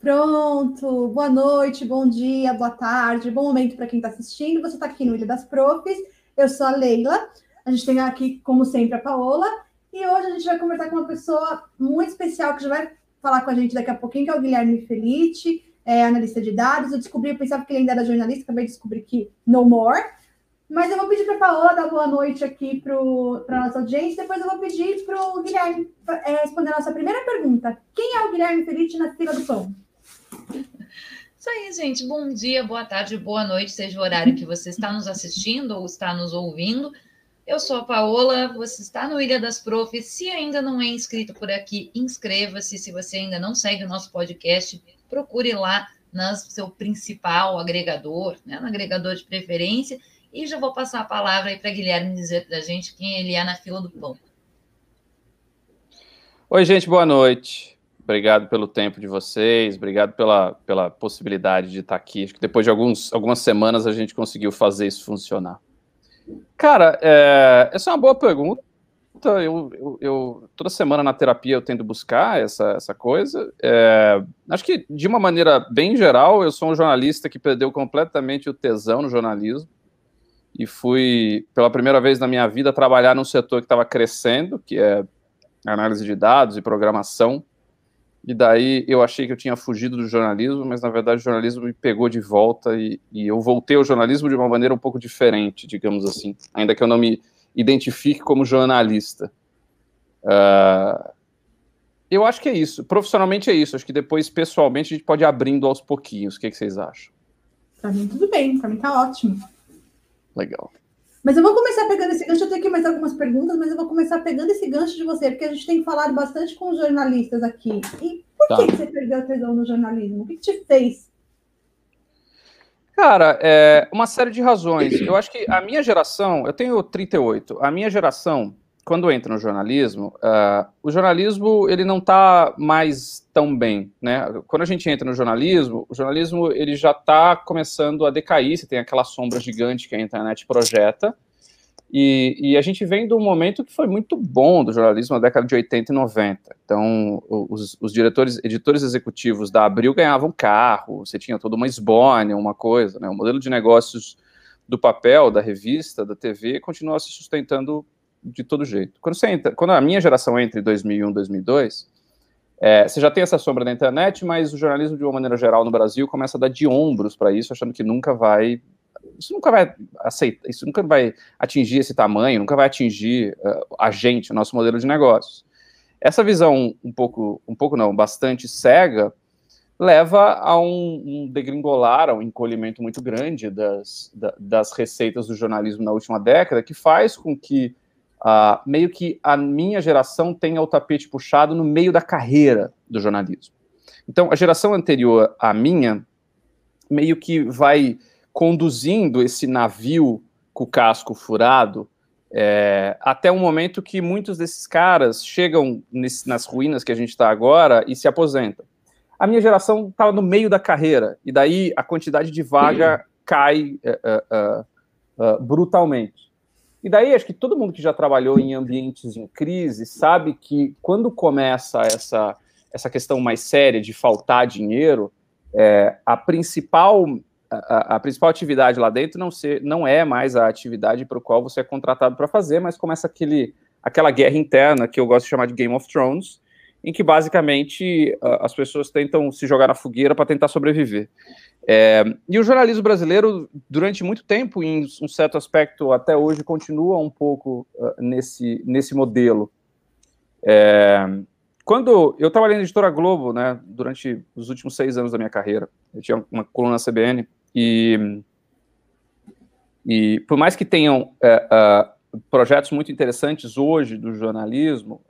Pronto, boa noite, bom dia, boa tarde, bom momento para quem está assistindo. Você está aqui no Ilha das Profs, eu sou a Leila, a gente tem aqui, como sempre, a Paola, e hoje a gente vai conversar com uma pessoa muito especial que já vai falar com a gente daqui a pouquinho, que é o Guilherme Felice, é analista de dados. Eu descobri, eu pensava que ele ainda era jornalista, acabei de descobrir que no more. Mas eu vou pedir para a Paola dar boa noite aqui para a nossa audiência. Depois eu vou pedir para o Guilherme é, responder a nossa primeira pergunta. Quem é o Guilherme Felice na fila do pão? Isso aí, gente. Bom dia, boa tarde, boa noite, seja o horário que você está nos assistindo ou está nos ouvindo. Eu sou a Paola, você está no Ilha das Profs. Se ainda não é inscrito por aqui, inscreva-se. Se você ainda não segue o nosso podcast, procure lá no seu principal agregador, né, no agregador de preferência. E já vou passar a palavra aí para Guilherme dizer para a gente quem ele é na fila do pão. Oi, gente, boa noite. Obrigado pelo tempo de vocês, obrigado pela, pela possibilidade de estar aqui. Acho que depois de alguns, algumas semanas a gente conseguiu fazer isso funcionar. Cara, é, essa é uma boa pergunta. Eu, eu, eu, toda semana na terapia eu tento buscar essa, essa coisa. É, acho que, de uma maneira bem geral, eu sou um jornalista que perdeu completamente o tesão no jornalismo e fui, pela primeira vez na minha vida, trabalhar num setor que estava crescendo, que é análise de dados e programação. E daí eu achei que eu tinha fugido do jornalismo, mas na verdade o jornalismo me pegou de volta e, e eu voltei ao jornalismo de uma maneira um pouco diferente, digamos assim, ainda que eu não me identifique como jornalista. Uh, eu acho que é isso. Profissionalmente é isso. Acho que depois, pessoalmente, a gente pode ir abrindo aos pouquinhos. O que, que vocês acham? Para mim, tudo bem. Para mim, tá ótimo. Legal. Mas eu vou começar pegando esse gancho. Eu tenho aqui mais algumas perguntas, mas eu vou começar pegando esse gancho de você, porque a gente tem falado bastante com os jornalistas aqui. E por tá. que você perdeu o tesão no jornalismo? O que, te fez? Cara, é uma série de razões. Eu acho que a minha geração, eu tenho 38, a minha geração, quando entra no jornalismo, uh, o jornalismo ele não está mais tão bem, né? Quando a gente entra no jornalismo, o jornalismo ele já está começando a decair. Você tem aquela sombra gigante que a internet projeta. E, e, a gente vem de um momento que foi muito bom do jornalismo na década de 80 e 90. Então, os, os diretores, editores executivos da Abril ganhavam carro, você tinha toda uma esbórnia, uma coisa, né? O modelo de negócios do papel, da revista, da TV, continua se sustentando de todo jeito. Quando, você entra, quando a minha geração entra em 2001, 2002, é, você já tem essa sombra da internet, mas o jornalismo, de uma maneira geral, no Brasil, começa a dar de ombros para isso, achando que nunca vai. Isso nunca vai aceitar, isso nunca vai atingir esse tamanho, nunca vai atingir uh, a gente, o nosso modelo de negócios. Essa visão um pouco, um pouco não, bastante cega, leva a um, um degringolar, a um encolhimento muito grande das, da, das receitas do jornalismo na última década, que faz com que uh, meio que a minha geração tenha o tapete puxado no meio da carreira do jornalismo. Então, a geração anterior à minha meio que vai conduzindo esse navio com o casco furado é, até um momento que muitos desses caras chegam nesse, nas ruínas que a gente está agora e se aposentam. A minha geração estava no meio da carreira, e daí a quantidade de vaga cai uh, uh, uh, brutalmente. E daí acho que todo mundo que já trabalhou em ambientes em crise sabe que quando começa essa, essa questão mais séria de faltar dinheiro, é, a principal a, a, principal atividade lá dentro não, ser, não é mais a atividade para o qual você é contratado para fazer, mas começa aquele, aquela guerra interna que eu gosto de chamar de Game of Thrones, em que basicamente as pessoas tentam se jogar na fogueira para tentar sobreviver. É, e o jornalismo brasileiro, durante muito tempo, em um certo aspecto até hoje, continua um pouco uh, nesse, nesse modelo. É, quando eu trabalhei na editora Globo, né, durante os últimos seis anos da minha carreira, eu tinha uma coluna na CBN e, e por mais que tenham uh, uh, projetos muito interessantes hoje do jornalismo,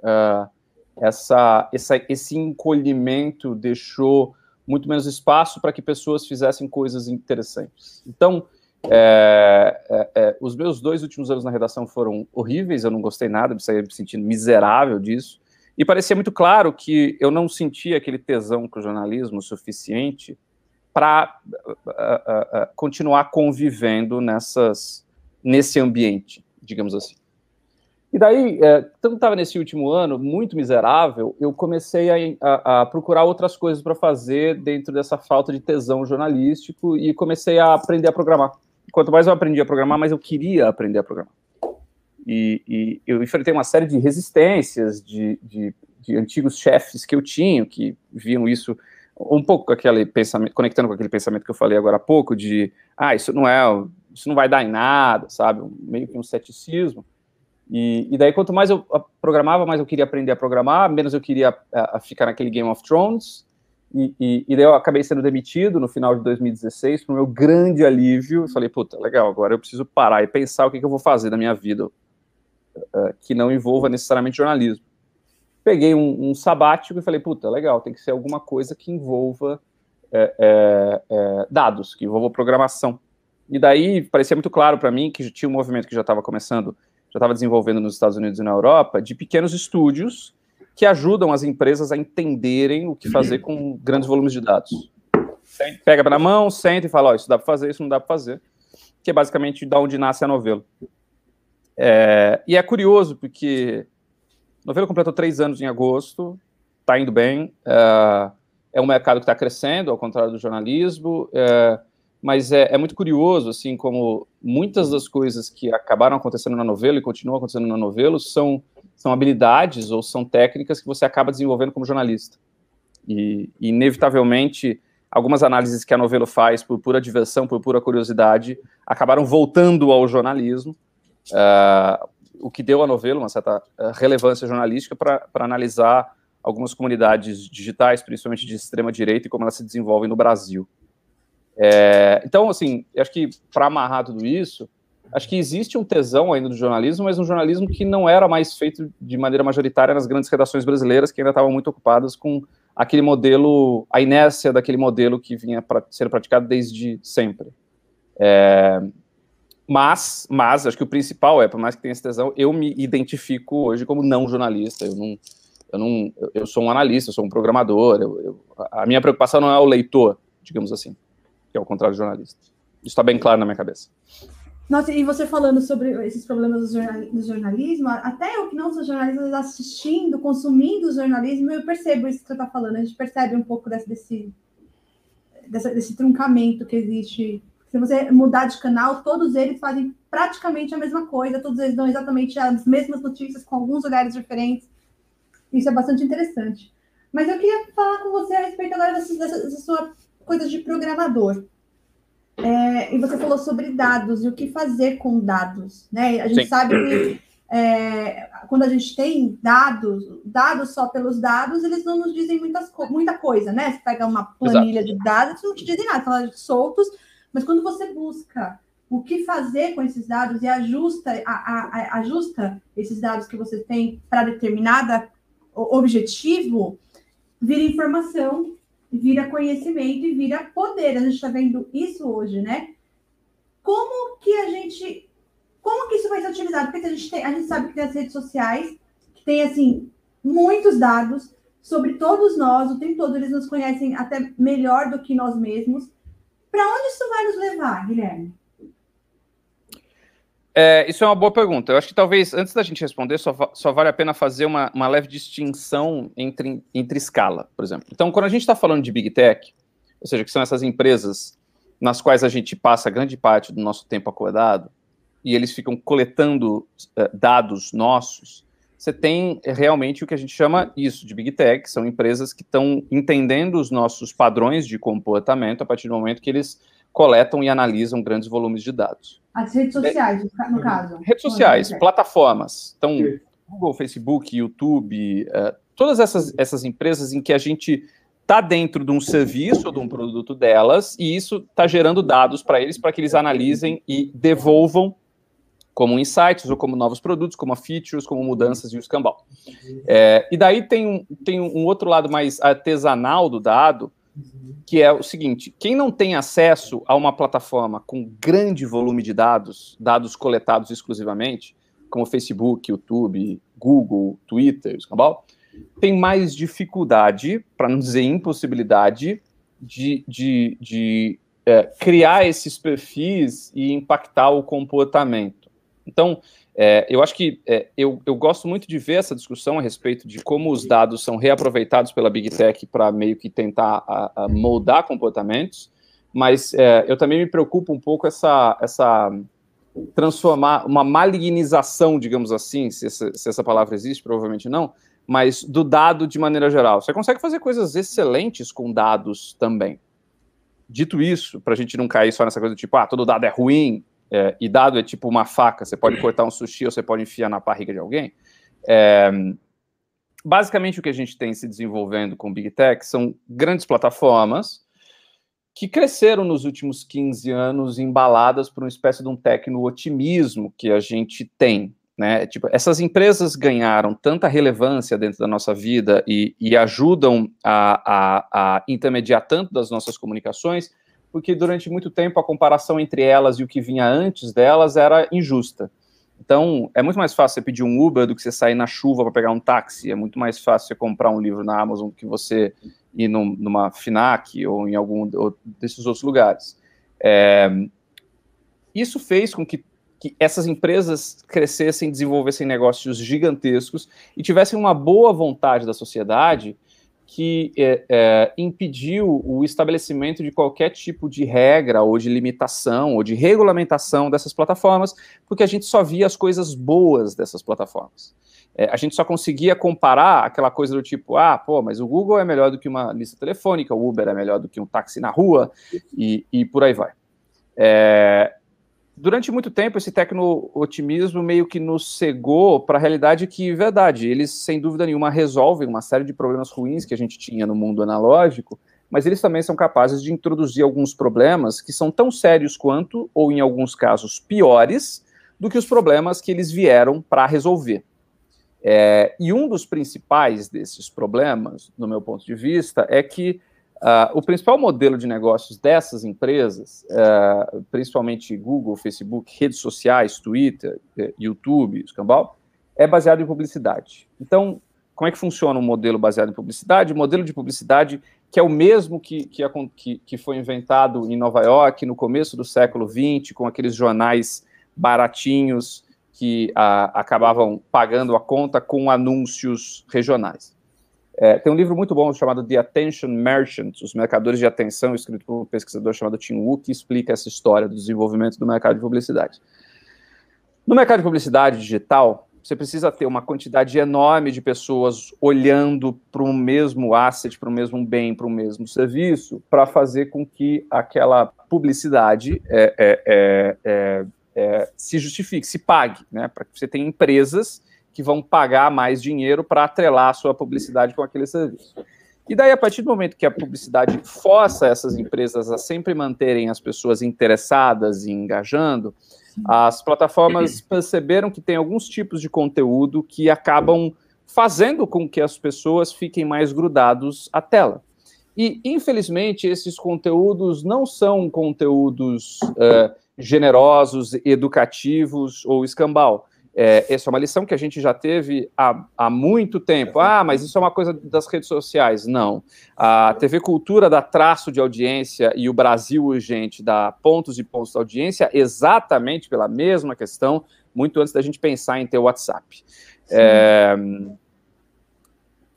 essa, essa, esse encolhimento deixou muito menos espaço para que pessoas fizessem coisas interessantes. Então, é, é, é, os meus dois últimos anos na redação foram horríveis, eu não gostei nada, me saí me sentindo miserável disso, e parecia muito claro que eu não sentia aquele tesão com o jornalismo suficiente para continuar convivendo nessas, nesse ambiente, digamos assim. E daí, é, tanto estava nesse último ano muito miserável, eu comecei a, a, a procurar outras coisas para fazer dentro dessa falta de tesão jornalístico e comecei a aprender a programar. Quanto mais eu aprendi a programar, mais eu queria aprender a programar. E, e eu enfrentei uma série de resistências de, de, de, antigos chefes que eu tinha, que viam isso um pouco com aquele pensamento, conectando com aquele pensamento que eu falei agora há pouco, de ah, isso não é, isso não vai dar em nada, sabe? Meio que um ceticismo. E, e, daí, quanto mais eu programava, mais eu queria aprender a programar, menos eu queria a, a ficar naquele Game of Thrones. E, e, e, daí eu acabei sendo demitido no final de 2016, para o meu grande alívio. Eu falei, puta, legal, agora eu preciso parar e pensar o que, que eu vou fazer na minha vida uh, que não envolva necessariamente jornalismo. Peguei um, um, sabático e falei, puta, legal, tem que ser alguma coisa que envolva é, é, é, dados, que envolva programação. E daí parecia muito claro para mim que tinha um movimento que já estava começando já estava desenvolvendo nos Estados Unidos e na Europa, de pequenos estúdios que ajudam as empresas a entenderem o que fazer com grandes volumes de dados. Pega na mão, senta e fala, ó, isso dá para fazer, isso não dá para fazer, que é basicamente da onde nasce a novela. É, e é curioso, porque a novela completou três anos em agosto, está indo bem, é, é um mercado que está crescendo, ao contrário do jornalismo, é, mas é, é, muito curioso, assim, como muitas das coisas que acabaram acontecendo na novela e continuam acontecendo na novela são, são habilidades ou são técnicas que você acaba desenvolvendo como jornalista. E, inevitavelmente, algumas análises que a novela faz por pura diversão, por pura curiosidade, acabaram voltando ao jornalismo, uh, o que deu à novela uma certa uh, relevância jornalística para analisar algumas comunidades digitais, principalmente de extrema-direita, e como elas se desenvolvem no Brasil. É, então, assim, acho que para amarrar tudo isso, acho que existe um tesão ainda do jornalismo, mas um jornalismo que não era mais feito de maneira majoritária nas grandes redações brasileiras, que ainda estavam muito ocupadas com aquele modelo, a inércia daquele modelo que vinha para ser praticado desde sempre. É, mas, mas, acho que o principal é, por mais que tenha esse tesão, eu me identifico hoje como não jornalista, eu não, eu não, eu sou um analista, eu sou um programador, eu, eu, a minha preocupação não é o leitor, digamos assim que é o contrário do jornalista. Isso está bem claro na minha cabeça. Nossa, e você falando sobre esses problemas do, jornal, do jornalismo, até eu que não sou jornalista, assistindo, consumindo o jornalismo, eu percebo isso que você está falando. A gente percebe um pouco desse, desse, desse, desse truncamento que existe. Se você mudar de canal, todos eles fazem praticamente a mesma coisa, todos eles dão exatamente as mesmas notícias com alguns lugares diferentes. Isso é bastante interessante. Mas eu queria falar com você a respeito agora dessa, dessa, dessa sua coisas de programador. É, e você falou sobre dados e o que fazer com dados, né? A gente Sim. sabe que é, quando a gente tem dados, dados só pelos dados, eles não nos dizem muitas, muita coisa, né? Você pega uma planilha Exato. de dados, eles não te dizem nada, falam soltos, mas quando você busca o que fazer com esses dados e ajusta, a, a, ajusta esses dados que você tem para determinada objetivo, vira informação vira conhecimento e vira poder. A gente está vendo isso hoje, né? Como que a gente. Como que isso vai ser utilizado? Porque a gente, tem, a gente sabe que tem as redes sociais, que tem, assim, muitos dados sobre todos nós, o tempo todo eles nos conhecem até melhor do que nós mesmos. Para onde isso vai nos levar, Guilherme? É, isso é uma boa pergunta. Eu acho que talvez, antes da gente responder, só, só vale a pena fazer uma, uma leve distinção entre, entre escala, por exemplo. Então, quando a gente está falando de Big Tech, ou seja, que são essas empresas nas quais a gente passa grande parte do nosso tempo acordado, e eles ficam coletando uh, dados nossos, você tem realmente o que a gente chama isso de Big Tech, são empresas que estão entendendo os nossos padrões de comportamento a partir do momento que eles coletam e analisam grandes volumes de dados. As redes sociais, no caso. Redes sociais, plataformas. Então, Google, Facebook, YouTube, uh, todas essas, essas empresas em que a gente está dentro de um serviço ou de um produto delas e isso está gerando dados para eles para que eles analisem e devolvam como insights ou como novos produtos, como features, como mudanças e o escambau. É, e daí tem um, tem um outro lado mais artesanal do dado, que é o seguinte: quem não tem acesso a uma plataforma com grande volume de dados, dados coletados exclusivamente, como Facebook, YouTube, Google, Twitter, escambau, tem mais dificuldade, para não dizer impossibilidade, de, de, de é, criar esses perfis e impactar o comportamento. Então, É, eu acho que é, eu, eu gosto muito de ver essa discussão a respeito de como os dados são reaproveitados pela Big Tech para meio que tentar a, a moldar comportamentos, mas é, eu também me preocupo um pouco essa, essa transformar uma malignização, digamos assim, se essa, se essa palavra existe, provavelmente não, mas do dado de maneira geral. Você consegue fazer coisas excelentes com dados também. Dito isso, para a gente não cair só nessa coisa do tipo, ah, todo dado é ruim, é, e dado é tipo uma faca, você pode cortar um sushi ou você pode enfiar na barriga de alguém. É, basicamente, o que a gente tem se desenvolvendo com Big Tech são grandes plataformas que cresceram nos últimos 15 anos embaladas por uma espécie de um tecno-otimismo que a gente tem. Né? Tipo, essas empresas ganharam tanta relevância dentro da nossa vida e, e ajudam a, a, a intermediar tanto das nossas comunicações porque durante muito tempo a comparação entre elas e o que vinha antes delas era injusta. Então, é muito mais fácil você pedir um Uber do que você sair na chuva para pegar um táxi. É muito mais fácil você comprar um livro na Amazon do que você ir num, numa FINAC ou em algum desses outros lugares. É, isso fez com que, que essas empresas crescessem, desenvolvessem negócios gigantescos e tivessem uma boa vontade da sociedade que é, é, impediu o estabelecimento de qualquer tipo de regra ou de limitação ou de regulamentação dessas plataformas, porque a gente só via as coisas boas dessas plataformas. É, a gente só conseguia comparar aquela coisa do tipo, ah, pô, mas o Google é melhor do que uma lista telefônica, o Uber é melhor do que um táxi na rua, e, e por aí vai. É, durante muito tempo, esse tecno-otimismo meio que nos cegou para a realidade que, verdade, eles, sem dúvida nenhuma, resolvem uma série de problemas ruins que a gente tinha no mundo analógico, mas eles também são capazes de introduzir alguns problemas que são tão sérios quanto, ou em alguns casos piores, do que os problemas que eles vieram para resolver. É, e um dos principais desses problemas, do meu ponto de vista, é que Uh, o principal modelo de negócios dessas empresas, uh, principalmente Google, Facebook, redes sociais, Twitter, uh, YouTube, escambau, é baseado em publicidade. Então, como é que funciona um modelo baseado em publicidade? O modelo de publicidade que é o mesmo que, que, que foi inventado em Nova York no começo do século XX, com aqueles jornais baratinhos que ah, acabavam pagando a conta com anúncios regionais. É, tem um livro muito bom chamado The Attention Merchants, Os Mercadores de Atenção, escrito por um pesquisador chamado Tim Wu, que explica essa história do desenvolvimento do mercado de publicidade. No mercado de publicidade digital, você precisa ter uma quantidade enorme de pessoas olhando para o mesmo asset, para o mesmo bem, para o mesmo serviço, para fazer com que aquela publicidade é, é, é, é, é se justifique, se pague, né? Para que você tenha empresas que vão pagar mais dinheiro para atrelar a sua publicidade com aquele serviço. E daí, a partir do momento que a publicidade força essas empresas a sempre manterem as pessoas interessadas e engajando, as plataformas perceberam que tem alguns tipos de conteúdo que acabam fazendo com que as pessoas fiquem mais grudados à tela. E, infelizmente, esses conteúdos não são conteúdos uh, generosos, educativos ou escambau. É, essa é uma lição que a gente já teve há, há muito tempo. Ah, mas isso é uma coisa das redes sociais. Não. A TV Cultura dá traço de audiência e o Brasil Urgente dá pontos e pontos de audiência exatamente pela mesma questão, muito antes da gente pensar em ter WhatsApp. É,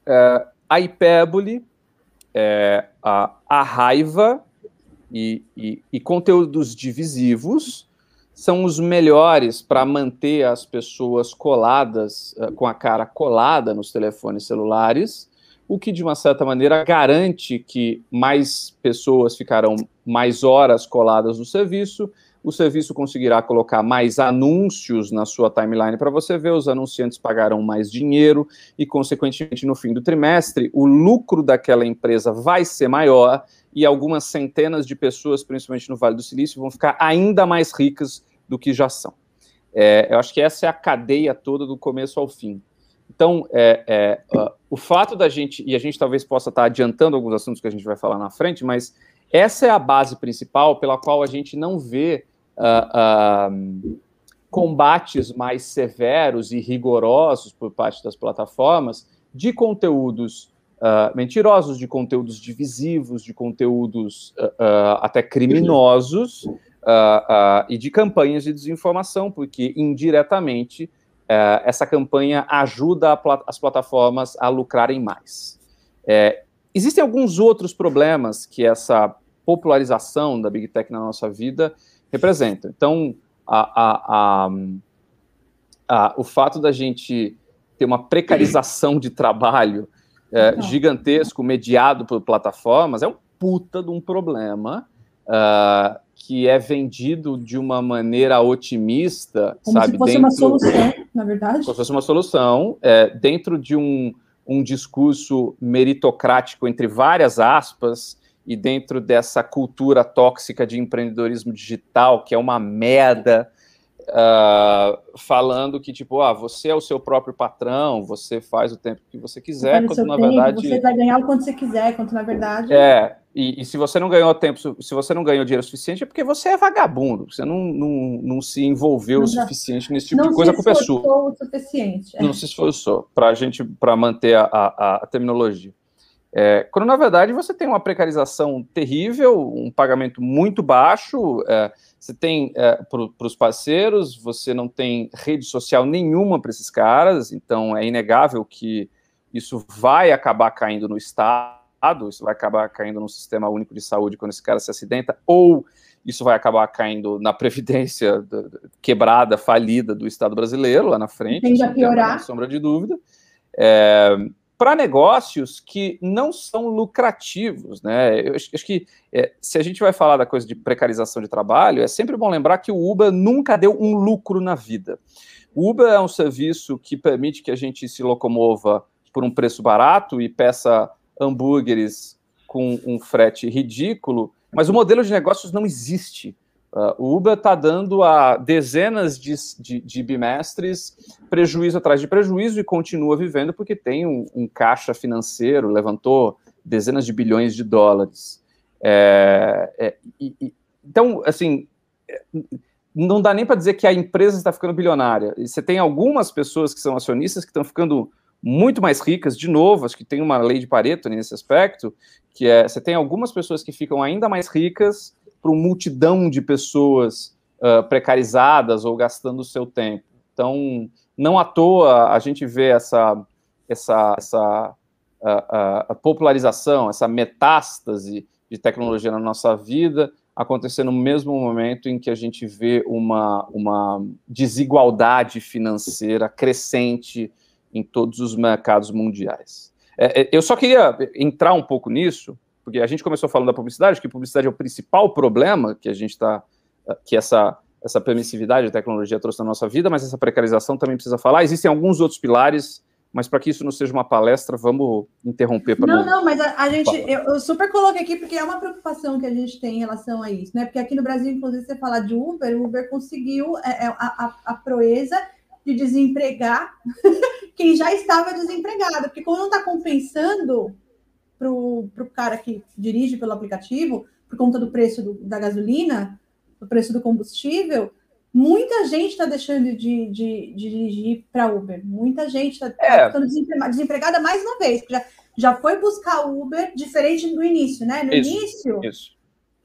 é, a hipérbole, é, a, a raiva e, e, e conteúdos divisivos são os melhores para manter as pessoas coladas, uh, com a cara colada nos telefones celulares, o que de uma certa maneira garante que mais pessoas ficarão mais horas coladas no serviço, o serviço conseguirá colocar mais anúncios na sua timeline para você ver, os anunciantes pagarão mais dinheiro e, consequentemente, no fim do trimestre, o lucro daquela empresa vai ser maior e algumas centenas de pessoas, principalmente no Vale do Silício, vão ficar ainda mais ricas do que já são. É, eu acho que essa é a cadeia toda do começo ao fim. Então, é, é, uh, o fato da gente, e a gente talvez possa estar adiantando alguns assuntos que a gente vai falar na frente, mas essa é a base principal pela qual a gente não vê uh, uh, combates mais severos e rigorosos por parte das plataformas de conteúdos uh, mentirosos, de conteúdos divisivos, de conteúdos até criminosos, uh, uh, e de campanhas de desinformação, porque indiretamente uh, essa campanha ajuda plat as plataformas a lucrarem mais. É, existem alguns outros problemas que essa popularização da Big Tech na nossa vida representa. Então, a, a, a, o fato da gente ter uma precarização de trabalho é, gigantesco mediado por plataformas é um puta de um problema uh, que é vendido de uma maneira otimista, como sabe? se fosse dentro, uma solução, na verdade. Como se fosse uma solução, é, dentro de um, um discurso meritocrático, entre várias aspas, e dentro dessa cultura tóxica de empreendedorismo digital, que é uma merda, uh, falando que, tipo, ah, você é o seu próprio patrão, você faz o tempo que você quiser, quando na tempo, verdade. Você vai ganhar o quanto você quiser, quando na verdade. É, e, e, se você não ganhou tempo, se você não ganhou dinheiro suficiente, é porque você é vagabundo, você não, não, não se envolveu não, o suficiente nesse tipo de coisa, a culpa é sua. Não se esforçou o suficiente. É. Não se esforçou para a gente, para manter a, a, a terminologia. É, quando na verdade você tem uma precarização terrível, um pagamento muito baixo, é, você tem é, para os parceiros, você não tem rede social nenhuma para esses caras, então é inegável que isso vai acabar caindo no Estado, isso vai acabar caindo no sistema único de saúde quando esse cara se acidenta, ou isso vai acabar caindo na previdência quebrada, falida do Estado brasileiro lá na frente. Tende a piorar. Sombra de dúvida. É, para negócios que não são lucrativos, né? Eu acho, acho que é, se a gente vai falar da coisa de precarização de trabalho, é sempre bom lembrar que o Uber nunca deu um lucro na vida. O Uber é um serviço que permite que a gente se locomova por um preço barato e peça hambúrgueres com um frete ridículo, mas o modelo de negócios não existe. Uh, o Uber está dando a dezenas de, de, de, bimestres prejuízo atrás de prejuízo e continua vivendo porque tem um, um caixa financeiro, levantou dezenas de bilhões de dólares. É, é, e, então, assim, é, não dá nem para dizer que a empresa está ficando bilionária. Você tem algumas pessoas que são acionistas que estão ficando muito mais ricas, de novo, acho que tem uma lei de Pareto nesse aspecto, que é, você tem algumas pessoas que ficam ainda mais ricas para uma multidão de pessoas uh, precarizadas ou gastando o seu tempo. Então, não à toa a gente vê essa, essa, essa a, a popularização, essa metástase de tecnologia na nossa vida acontecer no mesmo momento em que a gente vê uma, uma desigualdade financeira crescente em todos os mercados mundiais. É, é eu só queria entrar um pouco nisso, porque a gente começou falando da publicidade, que publicidade é o principal problema que a gente está, que essa, essa permissividade da tecnologia trouxe na nossa vida, mas essa precarização também precisa falar. Existem alguns outros pilares, mas para que isso não seja uma palestra, vamos interromper para Não, não, mas a, a gente, eu, eu, super coloquei aqui porque é uma preocupação que a gente tem em relação a isso, né? Porque aqui no Brasil, inclusive, você fala de Uber, o Uber conseguiu é, é, a, a, a proeza de desempregar quem já estava desempregado, porque como não está compensando para o cara que dirige pelo aplicativo, por conta do preço do, da gasolina, do preço do combustível, muita gente está deixando de, de, de dirigir para Uber. Muita gente está tá é. ficando desempregada, desempregada mais uma vez, já, já foi buscar Uber diferente do início, né? No isso, início, isso.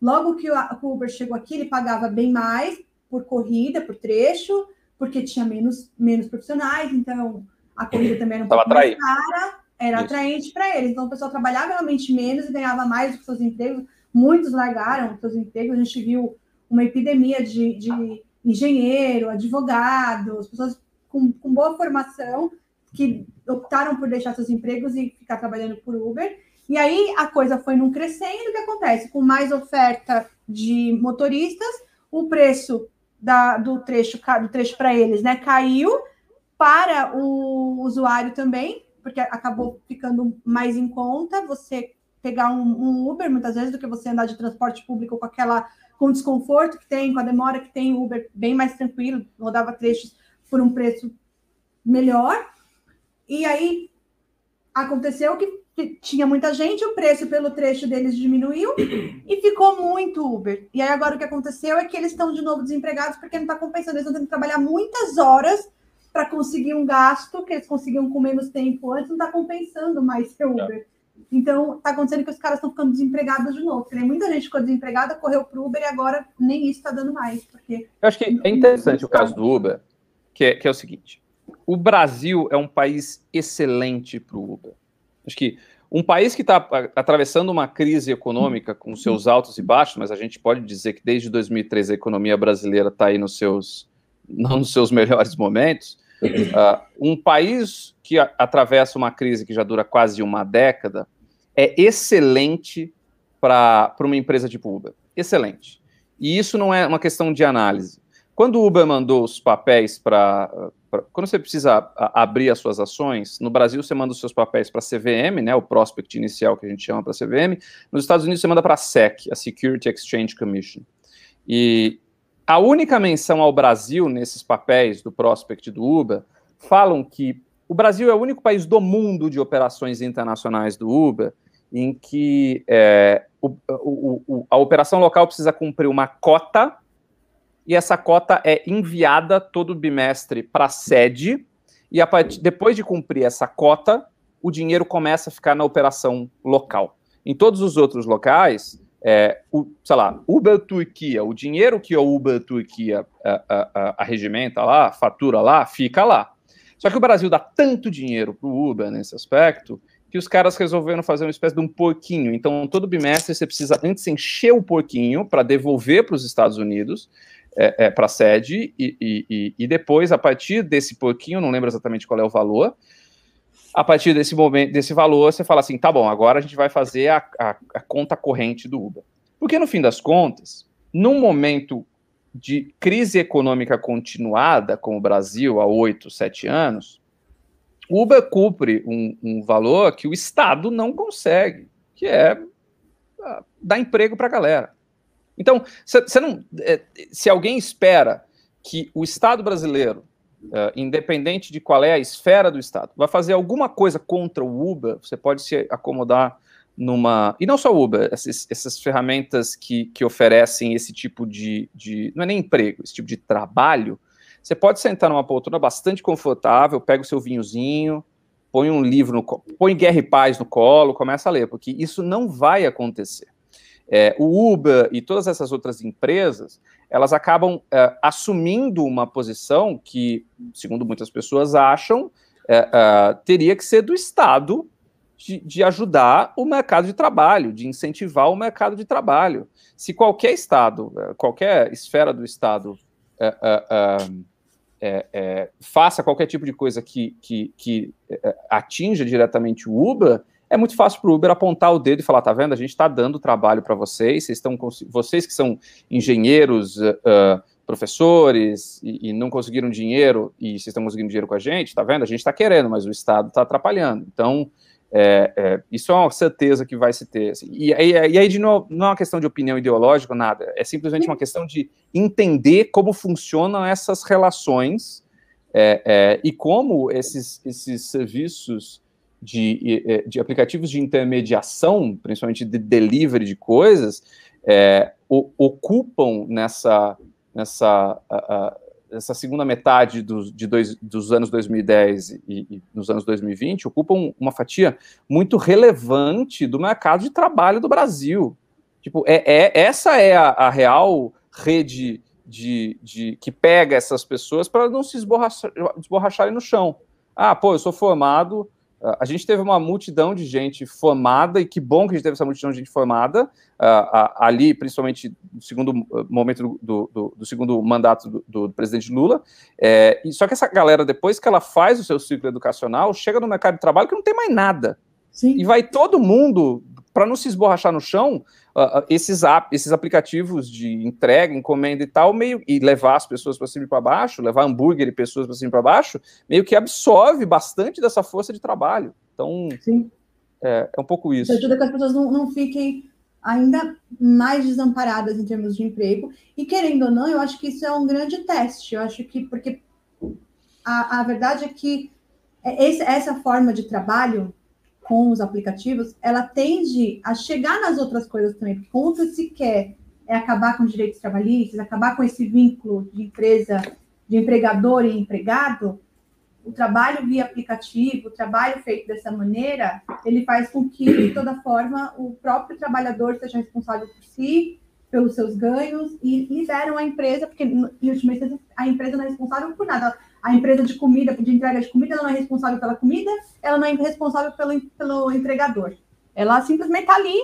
logo que o, Uber chegou aqui, ele pagava bem mais por corrida, por trecho, porque tinha menos, menos profissionais, então a corrida também era um pouco mais cara era Isso. atraente para eles. Então, o pessoal trabalhava realmente menos e ganhava mais do que seus empregos. Muitos largaram seus empregos. A gente viu uma epidemia de, de engenheiro, advogados, pessoas com, com boa formação que optaram por deixar seus empregos e ficar trabalhando por Uber. E aí a coisa foi num crescendo. O que acontece? Com mais oferta de motoristas, o preço da, do trecho do trecho para eles né, caiu para o usuário também, porque acabou ficando mais em conta você pegar um, um, Uber muitas vezes do que você andar de transporte público com aquela com o desconforto que tem, com a demora que tem, o Uber bem mais tranquilo, rodava trechos por um preço melhor. E aí aconteceu que, tinha muita gente, o preço pelo trecho deles diminuiu e ficou muito Uber. E aí agora o que aconteceu é que eles estão de novo desempregados porque não está compensando, eles estão tendo que trabalhar muitas horas para conseguir um gasto que eles conseguiam com menos tempo antes, não está compensando mais ser Uber. Então, está acontecendo que os caras estão ficando desempregados de novo. Porque muita gente ficou desempregada, correu para o Uber e agora nem isso está dando mais. Porque... Eu acho que é interessante o caso do Uber, que é, que é o seguinte: o Brasil é um país excelente para o Uber. Acho que um país que está atravessando uma crise econômica com seus altos e baixos, mas a gente pode dizer que desde 2013 a economia brasileira está aí nos seus, não nos seus melhores momentos. Uh, um país que a, atravessa uma crise que já dura quase uma década é excelente para uma empresa tipo Uber. Excelente. E isso não é uma questão de análise. Quando o Uber mandou os papéis para. Quando você precisa abrir as suas ações, no Brasil você manda os seus papéis para a CVM, né, o prospect inicial que a gente chama para a CVM. Nos Estados Unidos você manda para a SEC, a Security Exchange Commission. E a única menção ao Brasil nesses papéis do prospect do Uber falam que o Brasil é o único país do mundo de operações internacionais do Uber em que é, o, o, o, a operação local precisa cumprir uma cota e essa cota é enviada todo bimestre para a sede e depois de cumprir essa cota, o dinheiro começa a ficar na operação local. Em todos os outros locais, é, o, sei lá, Uber Turquia, o dinheiro que o Uber Turquia a, a, a, lá, fatura lá, fica lá. Só que o Brasil dá tanto dinheiro para o Uber nesse aspecto que os caras resolveram fazer uma espécie de um porquinho. Então, todo bimestre você precisa antes encher o porquinho para devolver para os Estados Unidos, é, é, para a sede, e, e, e, depois, a partir desse porquinho, não lembro exatamente qual é o valor, a partir desse momento, desse valor, você fala assim, tá bom, agora a gente vai fazer a, a, a conta corrente do Uber. Porque, no fim das contas, num momento de crise econômica continuada, como o Brasil há oito, sete anos, o Uber cumpre um, um, valor que o Estado não consegue, que é ah, dar emprego para a galera. Então, não, é, se alguém espera que o Estado brasileiro, é, independente de qual é a esfera do Estado, vai fazer alguma coisa contra o Uber, você pode se acomodar numa. E não só o Uber, essas, essas ferramentas que, que oferecem esse tipo de, de. Não é nem emprego, esse tipo de trabalho. Você pode sentar numa poltrona bastante confortável, pega o seu vinhozinho, põe um livro, no, põe Guerra e Paz no colo, começa a ler, porque isso não vai acontecer. É, o Uber e todas essas outras empresas, elas acabam é, assumindo uma posição que, segundo muitas pessoas acham, é, teria que ser do Estado de, de, ajudar o mercado de trabalho, de incentivar o mercado de trabalho. Se qualquer Estado, qualquer esfera do Estado faça qualquer tipo de coisa que, que, que atinja diretamente o Uber, é muito fácil para o Uber apontar o dedo e falar: tá vendo, a gente está dando trabalho para vocês, vocês, estão, vocês que são engenheiros, uh, professores e, e, não conseguiram dinheiro e vocês estão conseguindo dinheiro com a gente, tá vendo? A gente está querendo, mas o Estado está atrapalhando. Então, é, é, isso é uma certeza que vai se ter. Assim. E, e, e, aí, de novo, não é uma questão de opinião ideológica, nada. É simplesmente uma questão de entender como funcionam essas relações é, é e como esses, esses serviços de, de aplicativos de intermediação, principalmente de delivery de coisas, é, o, ocupam nessa, nessa essa segunda metade dos, de dois, dos anos 2010 e, e nos anos 2020 ocupam uma fatia muito relevante do mercado de trabalho do Brasil. Tipo, é, é essa é a, a real rede de, de, que pega essas pessoas para não se esborrachar, esborracharem no chão. Ah, pô, eu sou formado, a gente teve uma multidão de gente formada, e que bom que a gente teve essa multidão de gente formada, uh, ali, principalmente no segundo momento do, do, do segundo mandato do, do presidente Lula. É, e só que essa galera, depois que ela faz o seu ciclo educacional, chega no mercado de trabalho que não tem mais nada. Sim. E vai todo mundo, para não se esborrachar no chão, uh, esses, app, esses aplicativos de entrega, encomenda e tal, meio e levar as pessoas para cima e para baixo, levar hambúrguer e pessoas para cima e para baixo, meio que absorve bastante dessa força de trabalho. Então, é, é, um pouco isso. Isso ajuda que as pessoas não, não fiquem ainda mais desamparadas em termos de emprego. E querendo ou não, eu acho que isso é um grande teste. Eu acho que porque a, a verdade é que é esse, essa forma de trabalho com os aplicativos, ela tende a chegar nas outras coisas também, porque como se quer é acabar com direitos trabalhistas, acabar com esse vínculo de empresa, de empregador e empregado, o trabalho via aplicativo, o trabalho feito dessa maneira, ele faz com que, de toda forma, o próprio trabalhador seja responsável por si, pelos seus ganhos e liberam a empresa, porque, em última instância, a empresa não é responsável por nada. A empresa de comida, de entrega de comida, ela não é responsável pela comida, ela não é responsável pelo, pelo entregador. Ela simplesmente está ali,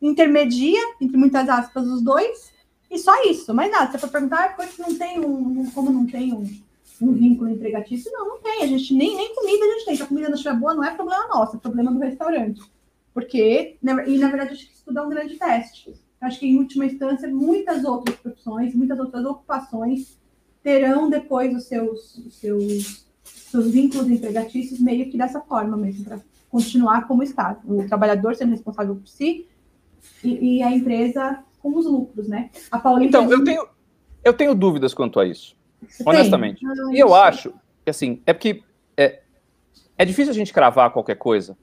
intermedia, entre muitas aspas, os dois, e só isso. Mas nada, você for perguntar, ah, não tem um, como não tem um, um vínculo empregatício? Não, não tem. A gente nem, nem comida a gente tem. Se a comida não estiver boa, não é problema nosso, é problema do restaurante. Porque, e na verdade, acho que tudo é um grande teste. Acho que, em última instância, muitas outras profissões, muitas outras ocupações terão depois os seus, os seus, seus vínculos empregatícios meio que dessa forma mesmo, para continuar como está. O trabalhador sendo responsável por si e, e a empresa com os lucros, né? A Paulinha então, eu tenho, eu tenho dúvidas quanto a isso, Você honestamente. Ah, e eu acho que, assim, é porque é, é difícil a gente cravar qualquer coisa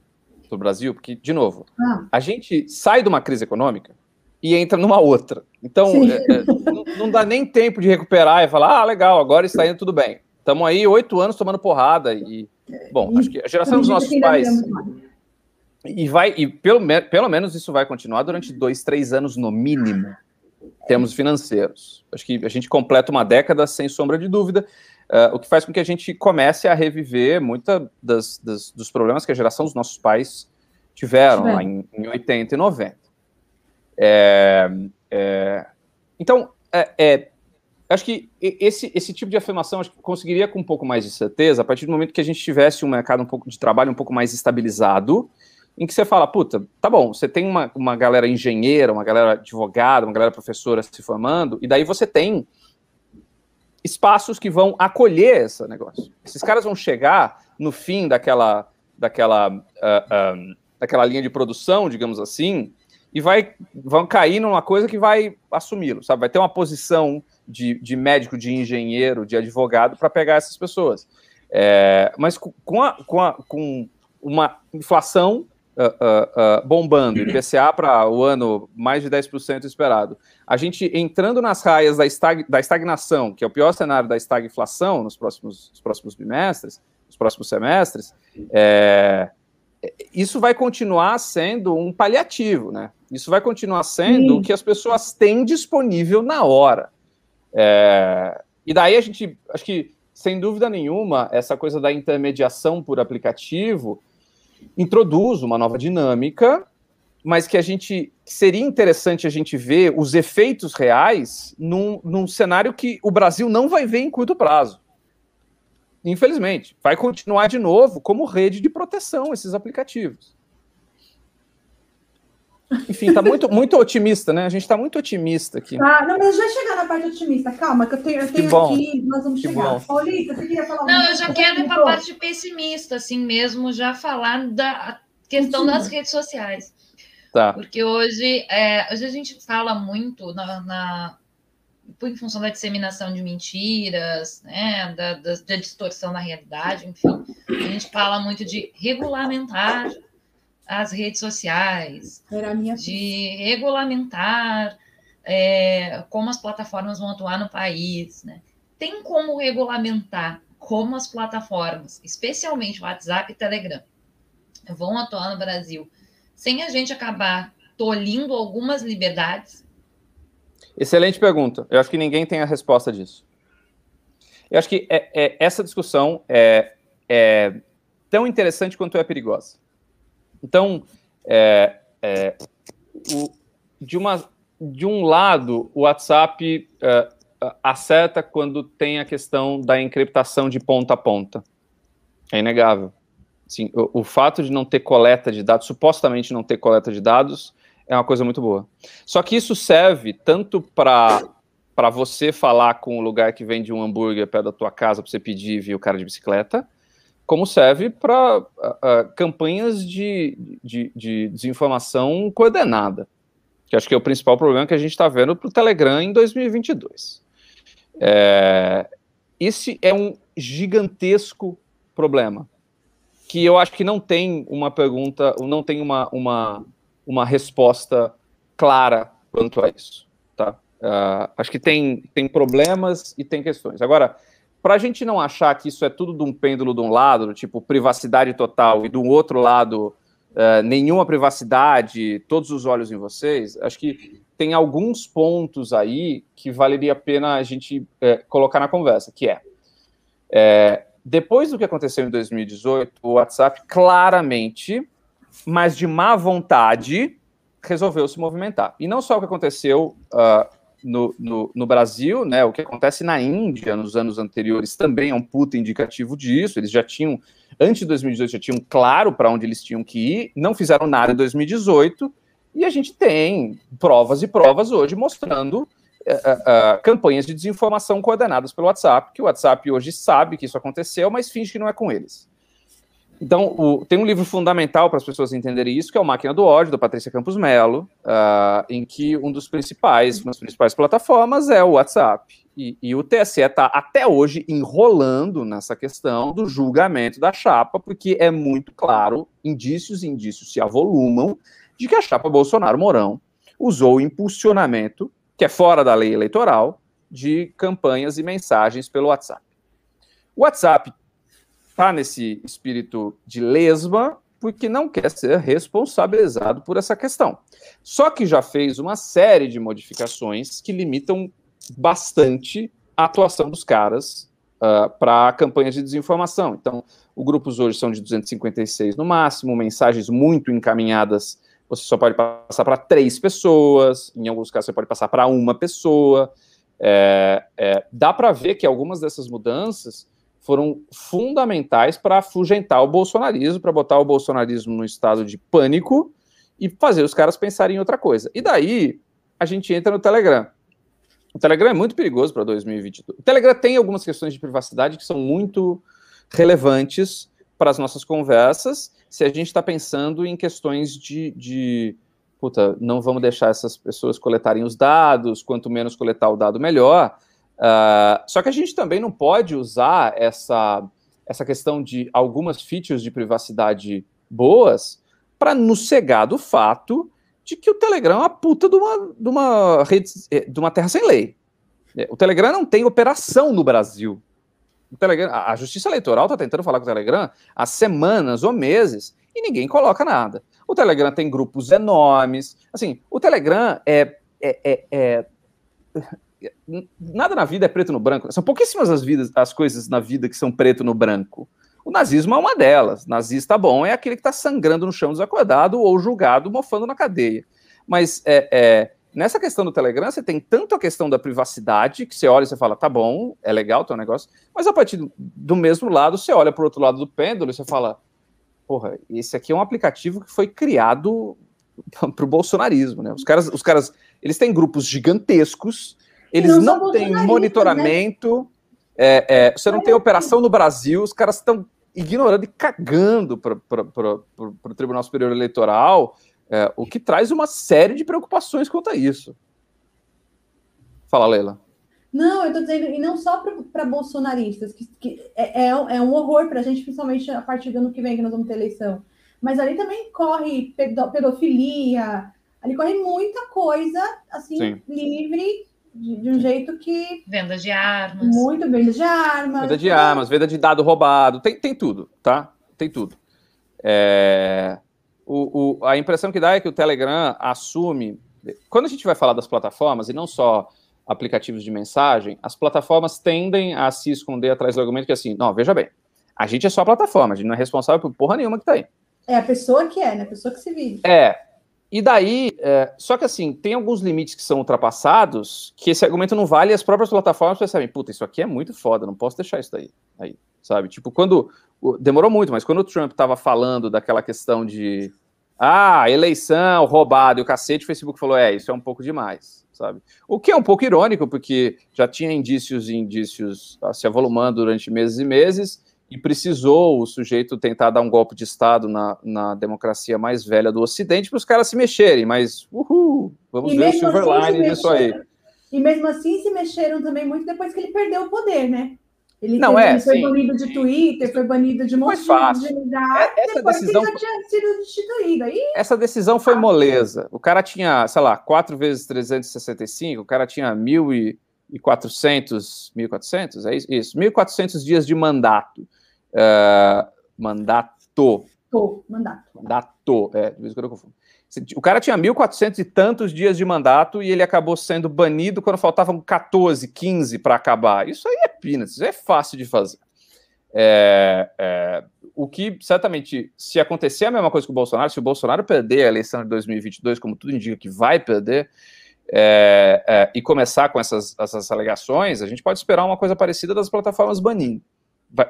do Brasil, porque, de novo, ah. a gente sai de uma crise econômica e entra numa outra. Então, é, é, não, não, dá nem tempo de recuperar e falar, ah, legal, agora está indo tudo bem. Estamos aí oito anos tomando porrada e, bom, acho que a geração dos nossos pais... E vai, e pelo, pelo menos isso vai continuar durante dois, três anos no mínimo, termos financeiros. Acho que a gente completa uma década sem sombra de dúvida, uh, o que faz com que a gente comece a reviver muita das, das dos problemas que a geração dos nossos pais tiveram lá em, em 80 e 90. É, é, então, é, é, acho que esse, esse tipo de afirmação acho que conseguiria com um pouco mais de certeza a partir do momento que a gente tivesse um mercado um pouco de trabalho um pouco mais estabilizado, em que você fala, puta, tá bom, você tem uma, uma galera engenheira, uma galera advogada, uma galera professora se formando, e daí você tem espaços que vão acolher esse negócio. Esses caras vão chegar no fim daquela, daquela, uh, uh, daquela linha de produção, digamos assim, e vai, vão cair numa coisa que vai assumi-lo, sabe? Vai ter uma posição de, de médico, de engenheiro, de advogado para pegar essas pessoas. É, mas com, a, com, a, com uma inflação Uh, uh, uh, bombando, IPCA para o ano mais de 10% esperado. A gente entrando nas raias da, estag, da estagnação, que é o pior cenário da estagflação nos próximos, nos próximos bimestres, nos próximos semestres, é, isso vai continuar sendo um paliativo, né? Isso vai continuar sendo o que as pessoas têm disponível na hora. É, e daí a gente, acho que, sem dúvida nenhuma, essa coisa da intermediação por aplicativo introduz uma nova dinâmica, mas que a gente seria interessante a gente ver os efeitos reais num, num cenário que o Brasil não vai ver em curto prazo. Infelizmente, vai continuar de novo como rede de proteção esses aplicativos. Enfim, tá muito, muito otimista, né? A gente tá muito otimista aqui. Ah, não, mas já chegar na parte otimista. Calma, que eu tenho, eu tenho que aqui, nós vamos que chegar. Bom. Paulita, você queria falar Não, eu já quero ir para a parte pessimista, assim mesmo, já falar da questão das redes sociais. Tá. Porque hoje, é, hoje a gente fala muito na, na em função da disseminação de mentiras, né, da, da, da distorção da realidade, enfim, a gente fala muito de regulamentar as redes sociais, de regulamentar é, como as plataformas vão atuar no país. Né? Tem como regulamentar como as plataformas, especialmente WhatsApp e Telegram, vão atuar no Brasil, sem a gente acabar tolhindo algumas liberdades? Excelente pergunta. Eu acho que ninguém tem a resposta disso. Eu acho que é, é, essa discussão é, é tão interessante quanto é perigosa. Então, é, é, o, de, uma, de um lado, o WhatsApp é, acerta quando tem a questão da encriptação de ponta a ponta. É inegável. Sim, o, o, fato de não ter coleta de dados, supostamente não ter coleta de dados, é uma coisa muito boa. Só que isso serve tanto para para você falar com o lugar que vende um hambúrguer perto da tua casa para você pedir via o cara de bicicleta, como serve para uh, campanhas de, de, de, desinformação coordenada, que acho que é o principal problema que a gente está vendo para o Telegram em 2022. É, esse é um gigantesco problema, que eu acho que não tem uma pergunta, não tem uma, uma, uma resposta clara quanto a isso. Tá? Uh, acho que tem, tem problemas e tem questões. Agora, para a gente não achar que isso é tudo de um pêndulo de um lado, tipo privacidade total, e do outro lado uh, nenhuma privacidade, todos os olhos em vocês, acho que tem alguns pontos aí que valeria a pena a gente é, colocar na conversa, que é, é, depois do que aconteceu em 2018, o WhatsApp claramente, mas de má vontade, resolveu se movimentar. E não só o que aconteceu uh, no, no, no, Brasil, né, o que acontece na Índia nos anos anteriores também é um puta indicativo disso. Eles já tinham, antes de 2018, já tinham claro para onde eles tinham que ir, não fizeram nada em 2018, e a gente tem provas e provas hoje mostrando uh, uh, campanhas de desinformação coordenadas pelo WhatsApp, que o WhatsApp hoje sabe que isso aconteceu, mas finge que não é com eles. Então, o, tem um livro fundamental para as pessoas entenderem isso, que é o Máquina do Ódio, da Patrícia Campos Melo, uh, em que um dos principais, uma das principais plataformas é o WhatsApp. E, e o TSE está até hoje enrolando nessa questão do julgamento da chapa, porque é muito claro, indícios e indícios se avolumam, de que a chapa Bolsonaro-Mourão usou o impulsionamento, que é fora da lei eleitoral, de campanhas e mensagens pelo WhatsApp. O WhatsApp está nesse espírito de lesma porque não quer ser responsabilizado por essa questão. Só que já fez uma série de modificações que limitam bastante a atuação dos caras uh, para campanhas de desinformação. Então, os grupos hoje são de 256 no máximo, mensagens muito encaminhadas. Você só pode passar para três pessoas, em alguns casos, você pode passar para uma pessoa. É, é, dá para ver que algumas dessas mudanças foram fundamentais para afugentar o bolsonarismo, para botar o bolsonarismo no estado de pânico e fazer os caras pensarem em outra coisa. E daí a gente entra no Telegram. O Telegram é muito perigoso para 2022. O Telegram tem algumas questões de privacidade que são muito relevantes para as nossas conversas, se a gente está pensando em questões de, de puta, não vamos deixar essas pessoas coletarem os dados, quanto menos coletar o dado, melhor. Uh, só que a gente também não pode usar essa, essa questão de algumas features de privacidade boas para nos cegar do fato de que o Telegram é uma puta de uma, de uma rede, eh, de uma terra sem lei. É, o Telegram não tem operação no Brasil. O Telegram, a Justiça Eleitoral está tentando falar com o Telegram há semanas ou meses e ninguém coloca nada. O Telegram tem grupos enormes. Assim, o Telegram é, é, é, é nada na vida é preto no branco. São pouquíssimas as, vidas, as coisas na vida que são preto no branco. O nazismo é uma delas. Nazista bom é aquele que está sangrando no chão desacordado ou julgado, mofando na cadeia. Mas é, é, nessa questão do Telegram, você tem tanto a questão da privacidade, que você olha e você fala, tá bom, é legal o teu negócio, mas a partir do, mesmo lado, você olha para o outro lado do pêndulo e você fala, porra, esse aqui é um aplicativo que foi criado para o bolsonarismo, né? Os caras, os caras, eles têm grupos gigantescos eles não, não têm né? monitoramento. Né? É, é, você não tem operação no Brasil, os caras estão ignorando e cagando para o Tribunal Superior Eleitoral, é, o que traz uma série de preocupações quanto a isso. Fala, Leila. Não, eu estou dizendo, e não só para bolsonaristas, que, que é, é, é um horror para a gente, principalmente a partir do ano que vem, que nós vamos ter eleição. Mas ali também corre pedofilia, ali corre muita coisa, assim, Sim. livre, de, de, um jeito que. Venda de armas. Muito venda de armas. Venda de armas, venda de dado roubado, tem, tem tudo, tá? Tem tudo. É, o, o, a impressão que dá é que o Telegram assume. Quando a gente vai falar das plataformas, e não só aplicativos de mensagem, as plataformas tendem a se esconder atrás do argumento que assim, não, veja bem, a gente é só a plataforma, a gente não é responsável por porra nenhuma que tá aí. É a pessoa que é, né? A pessoa que se vive. É, e daí, é, só que assim, tem alguns limites que são ultrapassados, que esse argumento não vale, e as próprias plataformas percebem, puta, isso aqui é muito foda, não posso deixar isso daí. Aí, sabe? Tipo, quando. Demorou muito, mas quando o Trump estava falando daquela questão de. Ah, eleição, roubado e o cacete, o Facebook falou: é, isso é um pouco demais, sabe? O que é um pouco irônico, porque já tinha indícios e indícios se avolumando durante meses e meses, e precisou o sujeito tentar dar um golpe de Estado na, na democracia mais velha do Ocidente para os caras se mexerem, mas uhul, vamos e ver o silver assim line disso aí. E mesmo assim se mexeram também muito depois que ele perdeu o poder, né? Ele, não, teve, é, ele foi sim. banido de Twitter, foi banido de monte de lugar, é, essa depois decisão, que ele já tinha sido destituído. Essa decisão foi moleza. O cara tinha, sei lá, 4 vezes 365, o cara tinha mil e 1.400, 1.400, é isso? 1.400 dias de mandato. Uh, mandato. mandato. Mandato, é, de vez em quando eu confundo. O cara tinha 1.400 e tantos dias de mandato e ele acabou sendo banido quando faltavam 14, 15 para acabar. Isso aí é peanuts, isso é fácil de fazer. É, é, o que certamente, se acontecer a mesma coisa com o Bolsonaro, se o Bolsonaro perder a eleição de 2022, como tudo indica que vai perder, é, é, e começar com essas, essas alegações, a gente pode esperar uma coisa parecida das plataformas banindo.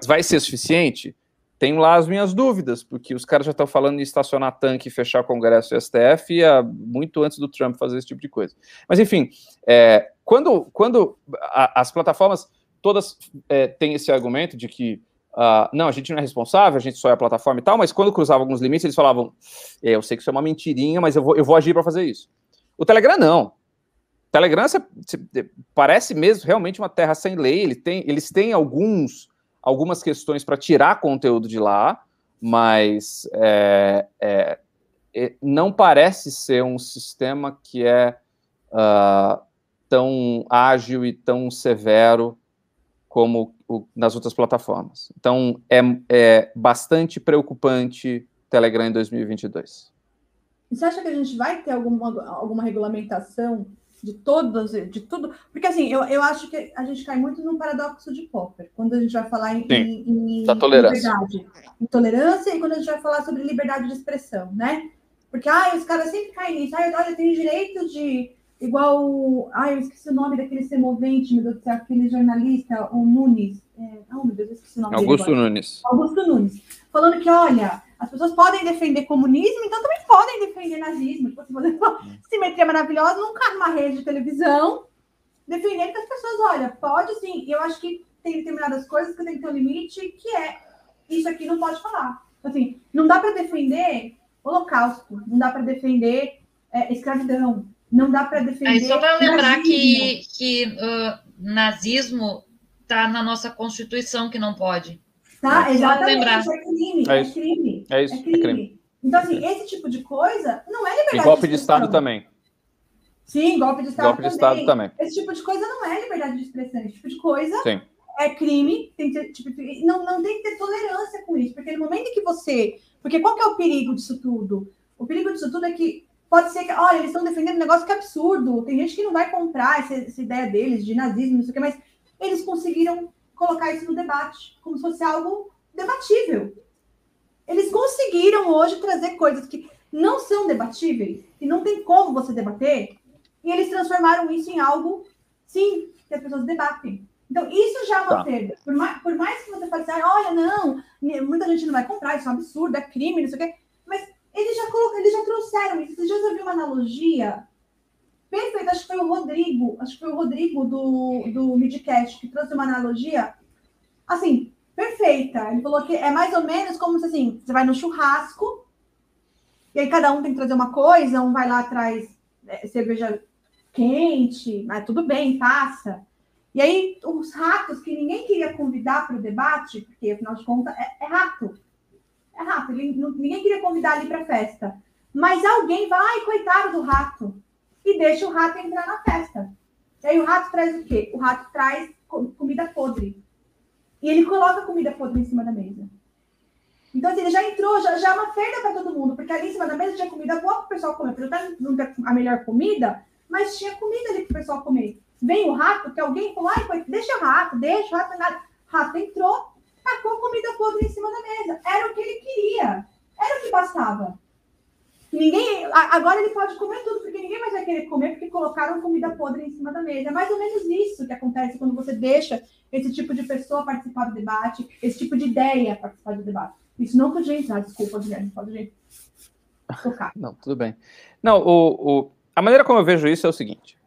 Vai, ser suficiente? Tenho lá as minhas dúvidas, porque os caras já estão falando em estacionar tanque e fechar o Congresso e o STF há, muito antes do Trump fazer esse tipo de coisa. Mas, enfim, é, quando, quando a, as plataformas todas é, têm esse argumento de que Uh, não, a gente não é responsável, a gente só é a plataforma e tal, mas quando cruzava alguns limites, eles falavam: é, eu sei que isso é uma mentirinha, mas eu vou, eu vou agir para fazer isso. O Telegram não. O Telegram você, você, parece mesmo realmente uma terra sem lei. Ele tem, eles têm alguns, algumas questões para tirar conteúdo de lá, mas é, é, não parece ser um sistema que é uh, tão ágil e tão severo como o, nas outras plataformas. Então, é, é bastante preocupante Telegram em 2022. Você acha que a gente vai ter alguma, alguma regulamentação de todas, de tudo? Porque, assim, eu, eu acho que a gente cai muito num paradoxo de Popper, quando a gente vai falar em, em, em da tolerância. liberdade, em tolerância, e quando a gente vai falar sobre liberdade de expressão, né? Porque, ah, os caras sempre caem nisso. Ah, olha, tem direito de Igual, ai, eu esqueci o nome daquele semovente, meu Deus do céu, aquele jornalista, o Nunes. É, oh, meu Deus, eu esqueci o nome Augusto dele. Nunes. Augusto Nunes. Falando que, olha, as pessoas podem defender comunismo, então também podem defender nazismo. Tipo, se você for simetria maravilhosa, nunca numa rede de televisão, defendendo que as pessoas, olha, pode sim. E eu acho que tem determinadas coisas que tem que ter um limite, que é isso aqui não pode falar. Assim, não dá para defender holocausto, não dá para defender é, escravidão, não dá para defender. Aí só para lembrar que, que uh, nazismo está na nossa Constituição que não pode. Tá, é, exatamente. Lembrar. É crime. É, é crime. É isso. É crime. É crime. Então, assim, esse tipo de coisa não é liberdade. E golpe de, de Estado também. Sim, golpe de Estado, golpe de também. Estado também. Esse tipo de coisa não é liberdade de expressão. Esse tipo de coisa Sim. é crime. Tem que ter, tipo, não, não tem que ter tolerância com isso. Porque no momento que você. Porque qual que é o perigo disso tudo? O perigo disso tudo é que pode ser que, olha, eles estão defendendo um negócio que é absurdo. Tem gente que não vai comprar essa, essa ideia deles de nazismo, não sei o que, mas eles conseguiram colocar isso no debate, como se fosse algo debatível. Eles conseguiram hoje trazer coisas que não são debatíveis, e não tem como você debater, e eles transformaram isso em algo, sim, que as pessoas debatem. Então, isso já é uma tá. perda. Por mais, por mais que você fale assim, olha, não, muita gente não vai comprar, isso é um absurdo, é crime, não sei o quê. Mas eles já, colocam, eles já trouxeram isso. Você já ouviu uma analogia perfeita? Acho que foi o Rodrigo, acho que foi o Rodrigo do, do Midcast que trouxe uma analogia assim, perfeita. Ele falou que é mais ou menos como se assim, você vai no churrasco, e aí cada um tem que trazer uma coisa, um vai lá atrás é, cerveja quente, mas tudo bem, passa. E aí, os ratos que ninguém queria convidar para o debate, porque afinal de contas é, é rato, é rato, ele, ninguém queria convidar ali para festa. Mas alguém vai, ai, coitado do rato, e deixa o rato entrar na festa. E aí o rato traz o quê? O rato traz comida podre. E ele coloca comida podre em cima da mesa. Então, assim, ele já entrou, já, já é uma perda para todo mundo, porque ali em cima da mesa tinha comida boa para o pessoal comer. Apesar não ter a melhor comida, mas tinha comida ali para o pessoal comer. Vem o rato, que alguém falou, ai, deixa o rato, deixa o rato, nada. Rato entrou, tacou comida podre em cima da mesa. Era o que ele queria. Era o que bastava. Ninguém, agora ele pode comer tudo, porque ninguém mais vai querer comer, porque colocaram comida podre em cima da mesa. É mais ou menos isso que acontece quando você deixa esse tipo de pessoa participar do debate, esse tipo de ideia participar do debate. Isso não podia entrar, desculpa, Guilherme, pode tocar. Não, tudo bem. Não, o, o, a maneira como eu vejo isso é o seguinte: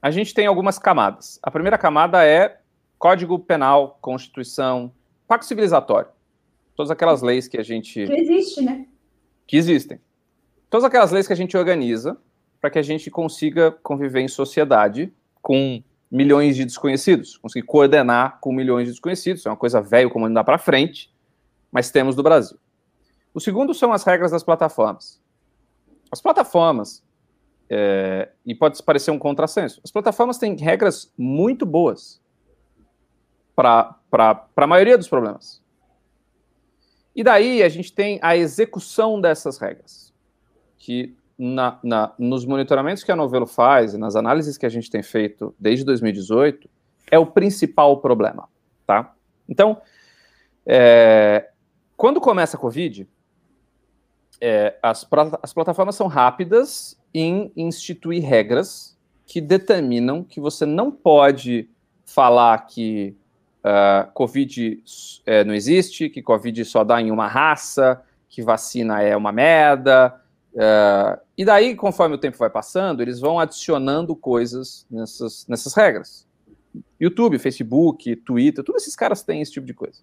a gente tem algumas camadas. A primeira camada é Código Penal, Constituição, Pacto Civilizatório. Todas aquelas leis que a gente. Que existe, né? Que existem. Todas aquelas leis que a gente organiza para que a gente consiga conviver em sociedade com milhões de desconhecidos, conseguir coordenar com milhões de desconhecidos. É uma coisa velha como andar para frente, mas temos do Brasil. O segundo são as regras das plataformas. As plataformas, é, e pode parecer um contrassenso. As plataformas têm regras muito boas para a maioria dos problemas. E daí a gente tem a execução dessas regras, que na, na, nos monitoramentos que a Novelo faz e nas análises que a gente tem feito desde 2018, é o principal problema, tá? Então, é, quando começa a Covid, é, as, as plataformas são rápidas em instituir regras que determinam que você não pode falar que uh, Covid é, não existe, que Covid só dá em uma raça, que vacina é uma merda. Uh, e daí, conforme o tempo vai passando, eles vão adicionando coisas nessas, nessas regras. YouTube, Facebook, Twitter, todos esses caras têm esse tipo de coisa.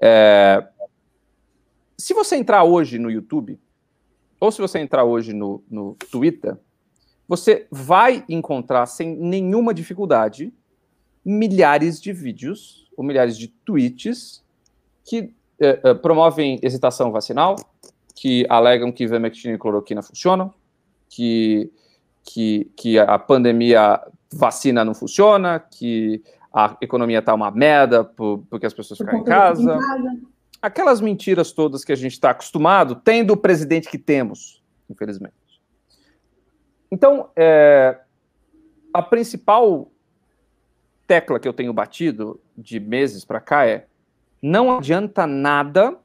É, se você entrar hoje no YouTube, ou se você entrar hoje no, no Twitter, você vai encontrar sem nenhuma dificuldade milhares de vídeos ou milhares de tweets que eh, eh, promovem hesitação vacinal, que alegam que ivermectina e cloroquina funcionam, que, que, que a pandemia vacina não funciona, que a economia está uma merda por, porque as pessoas ficam em casa. em casa. Aquelas mentiras todas que a gente está acostumado, tendo o presidente que temos, infelizmente. Então, é, a principal tecla que eu tenho batido de meses para cá é: não adianta nada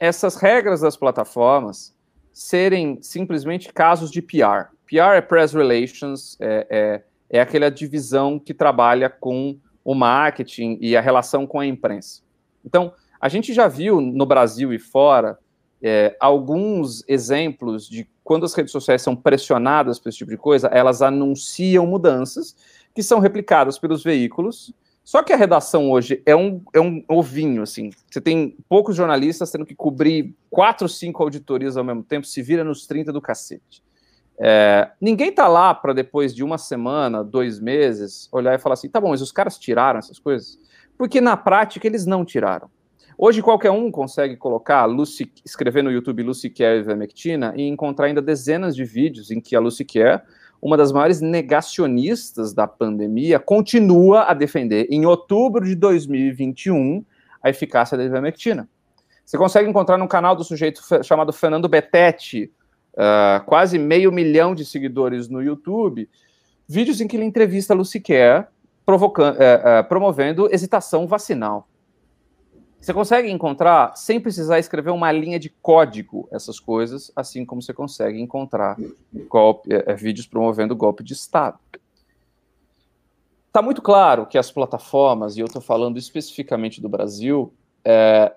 essas regras das plataformas serem simplesmente casos de PR. PR é Press Relations, é, é, é aquela divisão que trabalha com o marketing e a relação com a imprensa. Então, a gente já viu no Brasil e fora é, alguns exemplos de quando as redes sociais são pressionadas por esse tipo de coisa, elas anunciam mudanças que são replicadas pelos veículos. Só que a redação hoje é um, é um ovinho, assim. Você tem poucos jornalistas tendo que cobrir quatro, cinco auditorias ao mesmo tempo, se vira nos 30 do cacete. É, ninguém tá lá para depois de uma semana, dois meses, olhar e falar assim: tá bom, mas os caras tiraram essas coisas? Porque na prática eles não tiraram. Hoje qualquer um consegue colocar, Lucy, escrever no YouTube Lucy Care e Vermectina e encontrar ainda dezenas de vídeos em que a Lucy Care uma das maiores negacionistas da pandemia, continua a defender, em outubro de 2021, a eficácia da ivermectina. Você consegue encontrar no canal do sujeito chamado Fernando Betete, uh, quase meio milhão de seguidores no YouTube, vídeos em que ele entrevista a Lucy uh, uh, promovendo hesitação vacinal. Você consegue encontrar, sem precisar escrever uma linha de código, essas coisas, assim como você consegue encontrar golpe, é, vídeos promovendo golpe de Estado. Está muito claro que as plataformas, e eu estou falando especificamente do Brasil,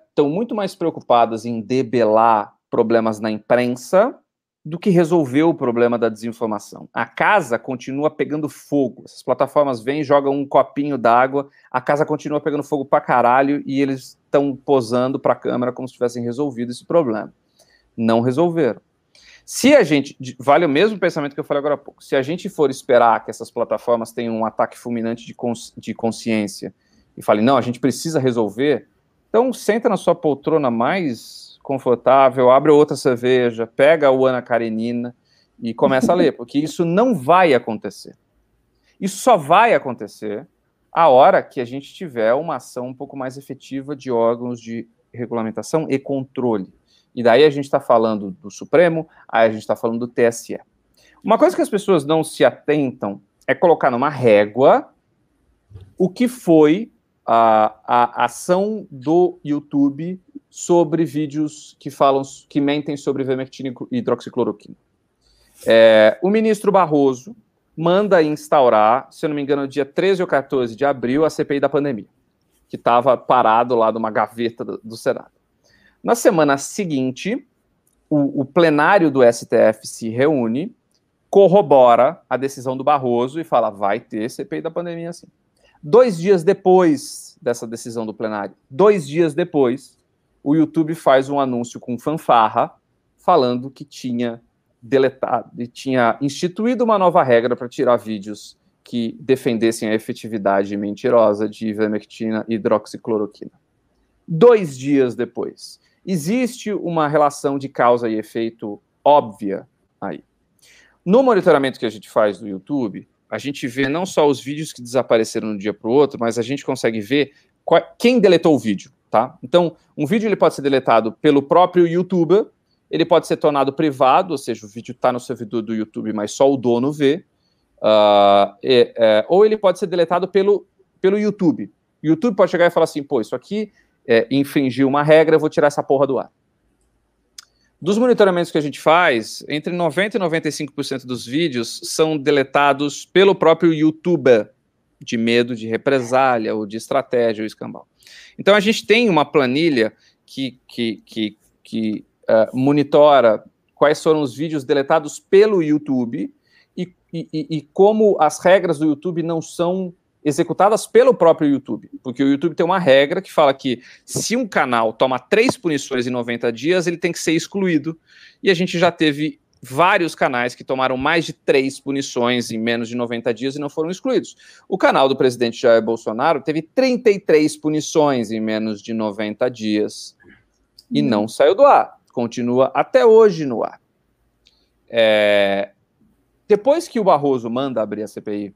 estão é, muito mais preocupadas em debelar problemas na imprensa do que resolver o problema da desinformação. A casa continua pegando fogo. Essas plataformas vêm, jogam um copinho d'água, a casa continua pegando fogo pra caralho e eles estão posando para a câmera como se tivessem resolvido esse problema. Não resolveram. Se a gente, vale o mesmo pensamento que eu falei agora há pouco, se a gente for esperar que essas plataformas tenham um ataque fulminante de, de consciência e fale, não, a gente precisa resolver, então senta na sua poltrona mais confortável, abre outra cerveja, pega o Ana Karenina e começa a ler, porque isso não vai acontecer. Isso só vai acontecer a hora que a gente tiver uma ação um pouco mais efetiva de órgãos de regulamentação e controle. E daí a gente está falando do Supremo, aí a gente está falando do TSE. Uma coisa que as pessoas não se atentam é colocar numa régua o que foi a, a ação do YouTube sobre vídeos que falam, que mentem sobre vermectina e hidroxicloroquina. É, o ministro Barroso manda instaurar, se eu não me engano, no dia 13 ou 14 de abril, a CPI da pandemia, que estava parado lá numa gaveta do, do, Senado. Na semana seguinte, o, o plenário do STF se reúne, corrobora a decisão do Barroso e fala: vai ter CPI da pandemia sim. Dois dias depois dessa decisão do plenário, dois dias depois, o YouTube faz um anúncio com fanfarra falando que tinha deletado e tinha instituído uma nova regra para tirar vídeos que defendessem a efetividade mentirosa de ivermectina e hidroxicloroquina. Dois dias depois, existe uma relação de causa e efeito óbvia aí. no monitoramento que a gente faz do YouTube, a gente vê não só os vídeos que desapareceram de um dia para o outro, mas a gente consegue ver qual, quem deletou o vídeo, tá? Então, um vídeo ele pode ser deletado pelo próprio YouTuber, ele pode ser tornado privado, ou seja, o vídeo está no servidor do YouTube, mas só o dono vê, uh, e, é, ou ele pode ser deletado pelo, pelo YouTube. O YouTube pode chegar e falar assim, pô, isso aqui é, infringiu uma regra, eu vou tirar essa porra do ar. Dos monitoramentos que a gente faz, entre 90% e 95% dos vídeos são deletados pelo próprio YouTuber, de medo de represália, ou de estratégia, ou escambau. Então a gente tem uma planilha que, que, que, que uh, monitora quais foram os vídeos deletados pelo YouTube e, e, e como as regras do YouTube não são executadas pelo próprio YouTube, porque o YouTube tem uma regra que fala que se um canal toma três punições em 90 dias, ele tem que ser excluído, e a gente já teve vários canais que tomaram mais de três punições em menos de 90 dias e não foram excluídos. O canal do presidente Jair Bolsonaro teve 33 punições em menos de 90 dias e uhum. não saiu do ar, continua até hoje no ar. É... Depois que o Barroso manda abrir a CPI,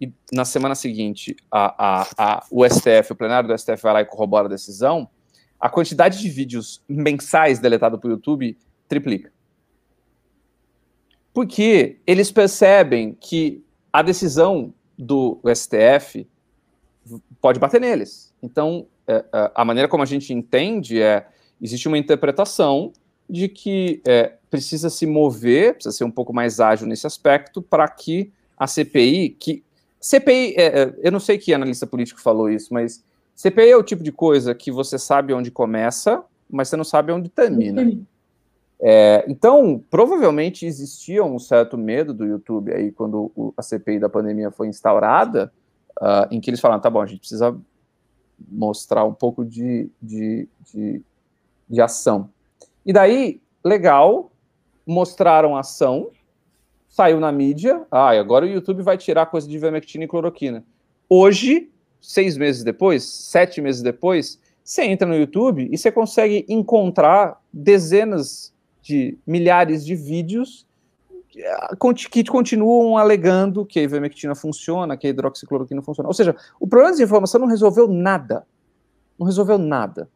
e na semana seguinte a, a, a, o STF, o plenário do STF vai lá e corrobora a decisão, a quantidade de vídeos mensais deletados para o YouTube triplica. Porque eles percebem que a decisão do STF pode bater neles. Então, é, é, a maneira como a gente entende é: existe uma interpretação de que é, precisa se mover, precisa ser um pouco mais ágil nesse aspecto, para que a CPI, que CPI, é, é, eu não sei que analista político falou isso, mas CPI é o tipo de coisa que você sabe onde começa, mas você não sabe onde termina. É, então, provavelmente existia um certo medo do YouTube aí quando o, a CPI da pandemia foi instaurada, uh, em que eles falaram, tá bom, a gente precisa mostrar um pouco de, de, de, de ação. E daí, legal, mostraram ação, saiu na mídia, ah, agora o YouTube vai tirar coisa de ivermectina e cloroquina. Hoje, seis meses depois, sete meses depois, você entra no YouTube e você consegue encontrar dezenas de milhares de vídeos que continuam alegando que a ivermectina funciona, que a hidroxicloroquina funciona. Ou seja, o problema de informação não resolveu nada. Não resolveu nada.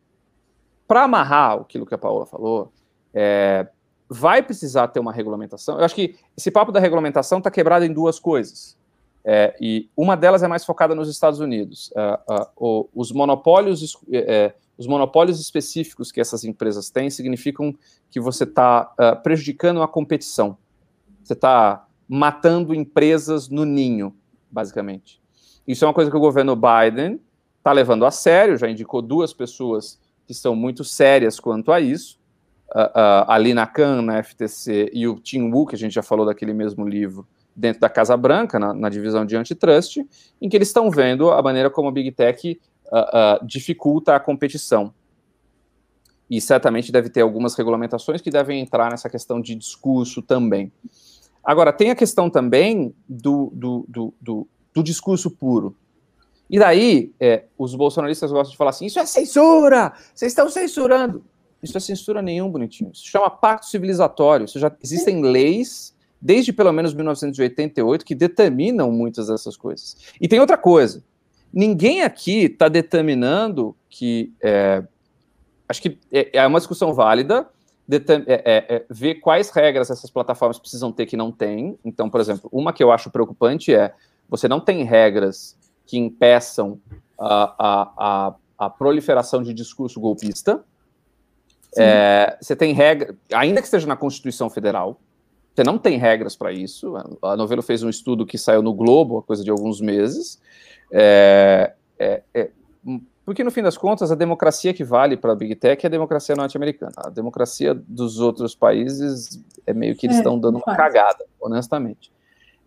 Para amarrar aquilo que a Paola falou, é, vai precisar ter uma regulamentação. Eu acho que esse papo da regulamentação está quebrado em duas coisas. É, e uma delas é mais focada nos Estados Unidos. Uh, uh, os monopólios, uh, os monopólios específicos que essas empresas têm significam que você está prejudicando a competição. Você está matando empresas no ninho, basicamente. Isso é uma coisa que o governo Biden está levando a sério. Já indicou duas pessoas que são muito sérias quanto a isso uh, a Lina Khan na FTC e o Tim Wu, que a gente já falou daquele mesmo livro, dentro da Casa Branca, na, na divisão de antitrust, em que eles estão vendo a maneira como a Big Tech uh, uh, dificulta a competição. E certamente deve ter algumas regulamentações que devem entrar nessa questão de discurso também. Agora, tem a questão também do, do, do, do, do discurso puro. E daí, é, os bolsonaristas gostam de falar assim: isso é censura! Vocês estão censurando. Isso é censura nenhum, bonitinho. Isso chama pacto civilizatório. Isso já existem leis desde pelo menos 1988 que determinam muitas dessas coisas. E tem outra coisa. Ninguém aqui está determinando que. É, acho que é, é, uma discussão válida é, é, é, ver quais regras essas plataformas precisam ter que não tem. Então, por exemplo, uma que eu acho preocupante é você não tem regras que impeçam a, a, a, a proliferação de discurso golpista. É, você tem regra, ainda que esteja na Constituição Federal, você não tem regras para isso. A Novelo fez um estudo que saiu no Globo, há coisa de alguns meses. É, é, é, porque, no fim das contas, a democracia que vale para a Big Tech é a democracia norte-americana. A democracia dos outros países é meio que eles estão é, dando uma cagada, honestamente.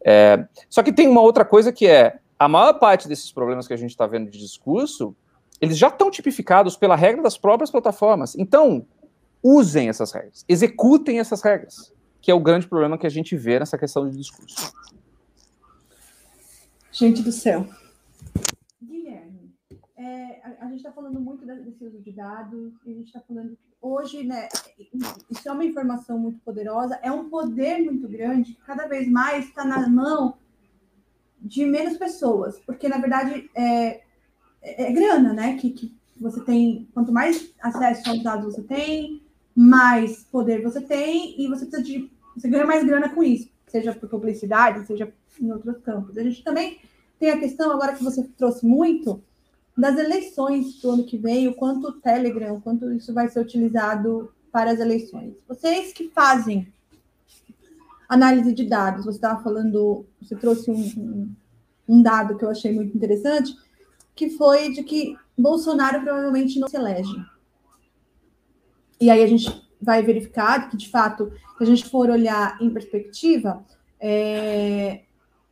É, só que tem uma outra coisa que é: a maior parte desses problemas que a gente está vendo de discurso, eles já estão tipificados pela regra das próprias plataformas. Então, usem essas regras, executem essas regras, que é o grande problema que a gente vê nessa questão de discurso. Gente do céu. Guilherme, é, a, a, gente está falando muito desse esse uso de dados, a gente está falando que hoje, né, isso é uma informação muito poderosa, é um poder muito grande, que cada vez mais está na mão de menos pessoas, porque na verdade é, é, é grana, né? Que, que você tem, quanto mais acesso aos dados você tem, mais poder você tem, e você precisa de. Você ganha mais grana com isso, seja por publicidade, seja em outros campos. A gente também tem a questão, agora que você trouxe muito, das eleições do ano que vem, o quanto o Telegram, o quanto isso vai ser utilizado para as eleições. Vocês que fazem análise de dados, você estava falando, você trouxe um, um, um, dado que eu achei muito interessante, que foi de que Bolsonaro provavelmente não se elege. E aí a gente vai verificar que, de fato, se a gente for olhar em perspectiva, é,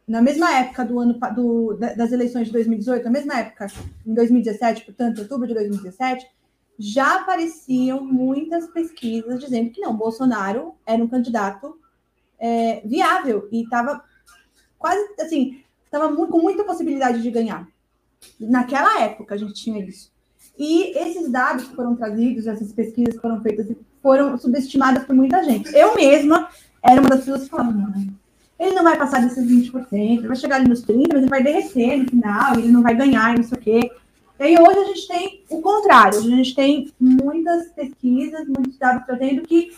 na mesma época do ano do, das eleições de 2018, na mesma época, em 2017, portanto, outubro de 2017, já apareciam muitas pesquisas dizendo que não, Bolsonaro era um candidato é, viável e estava quase assim, estava com muita possibilidade de ganhar. Naquela época a gente tinha isso. E esses dados que foram trazidos, essas pesquisas que foram feitas, foram subestimadas por muita gente. Eu mesma era uma das pessoas que falavam, não, ele não vai passar desses 20%, ele vai chegar ali nos 30%, mas ele vai derreter no final, ele não vai ganhar, não sei o quê. E aí hoje a gente tem o contrário, a gente tem muitas pesquisas, muitos dados trazendo que